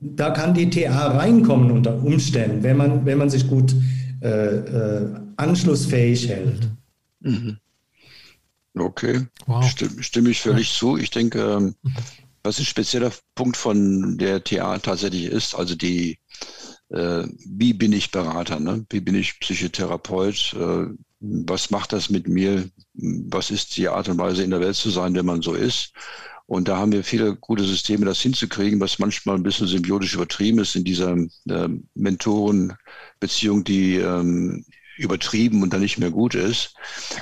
Da kann die TA reinkommen unter Umständen, wenn man, wenn man sich gut äh, äh, anschlussfähig hält. Mhm. Okay, wow. Stimme, stimme ich völlig ja. zu. Ich denke, ähm, was ein spezieller Punkt von der TA tatsächlich ist, also die, äh, wie bin ich Berater, ne? wie bin ich Psychotherapeut, äh, was macht das mit mir, was ist die Art und Weise in der Welt zu sein, wenn man so ist. Und da haben wir viele gute Systeme, das hinzukriegen, was manchmal ein bisschen symbiotisch übertrieben ist in dieser äh, Mentorenbeziehung, die ähm, übertrieben und dann nicht mehr gut ist.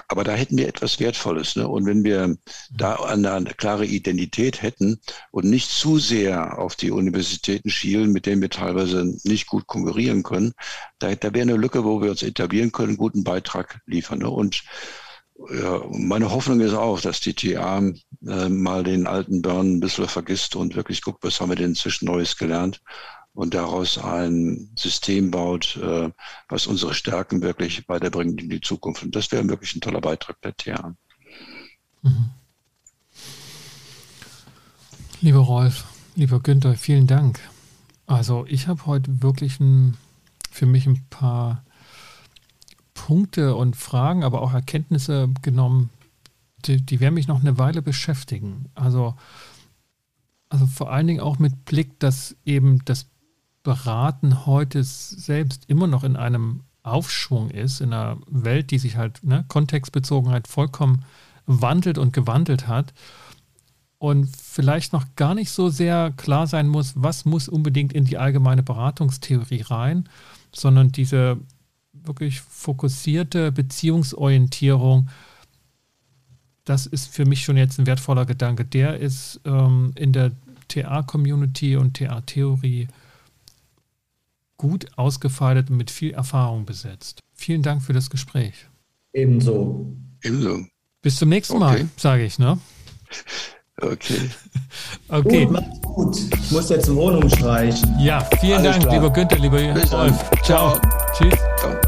Aber da hätten wir etwas Wertvolles. Ne? Und wenn wir da eine, klare Identität hätten und nicht zu sehr auf die Universitäten schielen, mit denen wir teilweise nicht gut konkurrieren können, da, da wäre eine Lücke, wo wir uns etablieren können, einen guten Beitrag liefern. Ne? Und ja, meine Hoffnung ist auch, dass die TA äh, mal den alten Burn ein bisschen vergisst und wirklich guckt, was haben wir denn inzwischen Neues gelernt und daraus ein System baut, äh, was unsere Stärken wirklich weiterbringt in die Zukunft. Und das wäre wirklich ein toller Beitrag der TA. Mhm. Lieber Rolf, lieber Günther, vielen Dank. Also ich habe heute wirklich ein, für mich ein paar Punkte und Fragen, aber auch Erkenntnisse genommen, die, die werden mich noch eine Weile beschäftigen. Also, also vor allen Dingen auch mit Blick, dass eben das Beraten heute selbst immer noch in einem Aufschwung ist, in einer Welt, die sich halt, ne, Kontextbezogenheit vollkommen wandelt und gewandelt hat und vielleicht noch gar nicht so sehr klar sein muss, was muss unbedingt in die allgemeine Beratungstheorie rein, sondern diese wirklich fokussierte Beziehungsorientierung, das ist für mich schon jetzt ein wertvoller Gedanke. Der ist ähm, in der TA-Community und TA-Theorie gut ausgefeilt und mit viel Erfahrung besetzt. Vielen Dank für das Gespräch. Ebenso. Ebenso. Bis zum nächsten Mal, okay. sage ich, ne? Okay. okay. Gut, macht's gut. Ich muss jetzt Wohnung streichen. Ja, vielen Alles Dank, klar. lieber Günther, lieber Rolf. Ciao. Ciao. Tschüss. Ciao.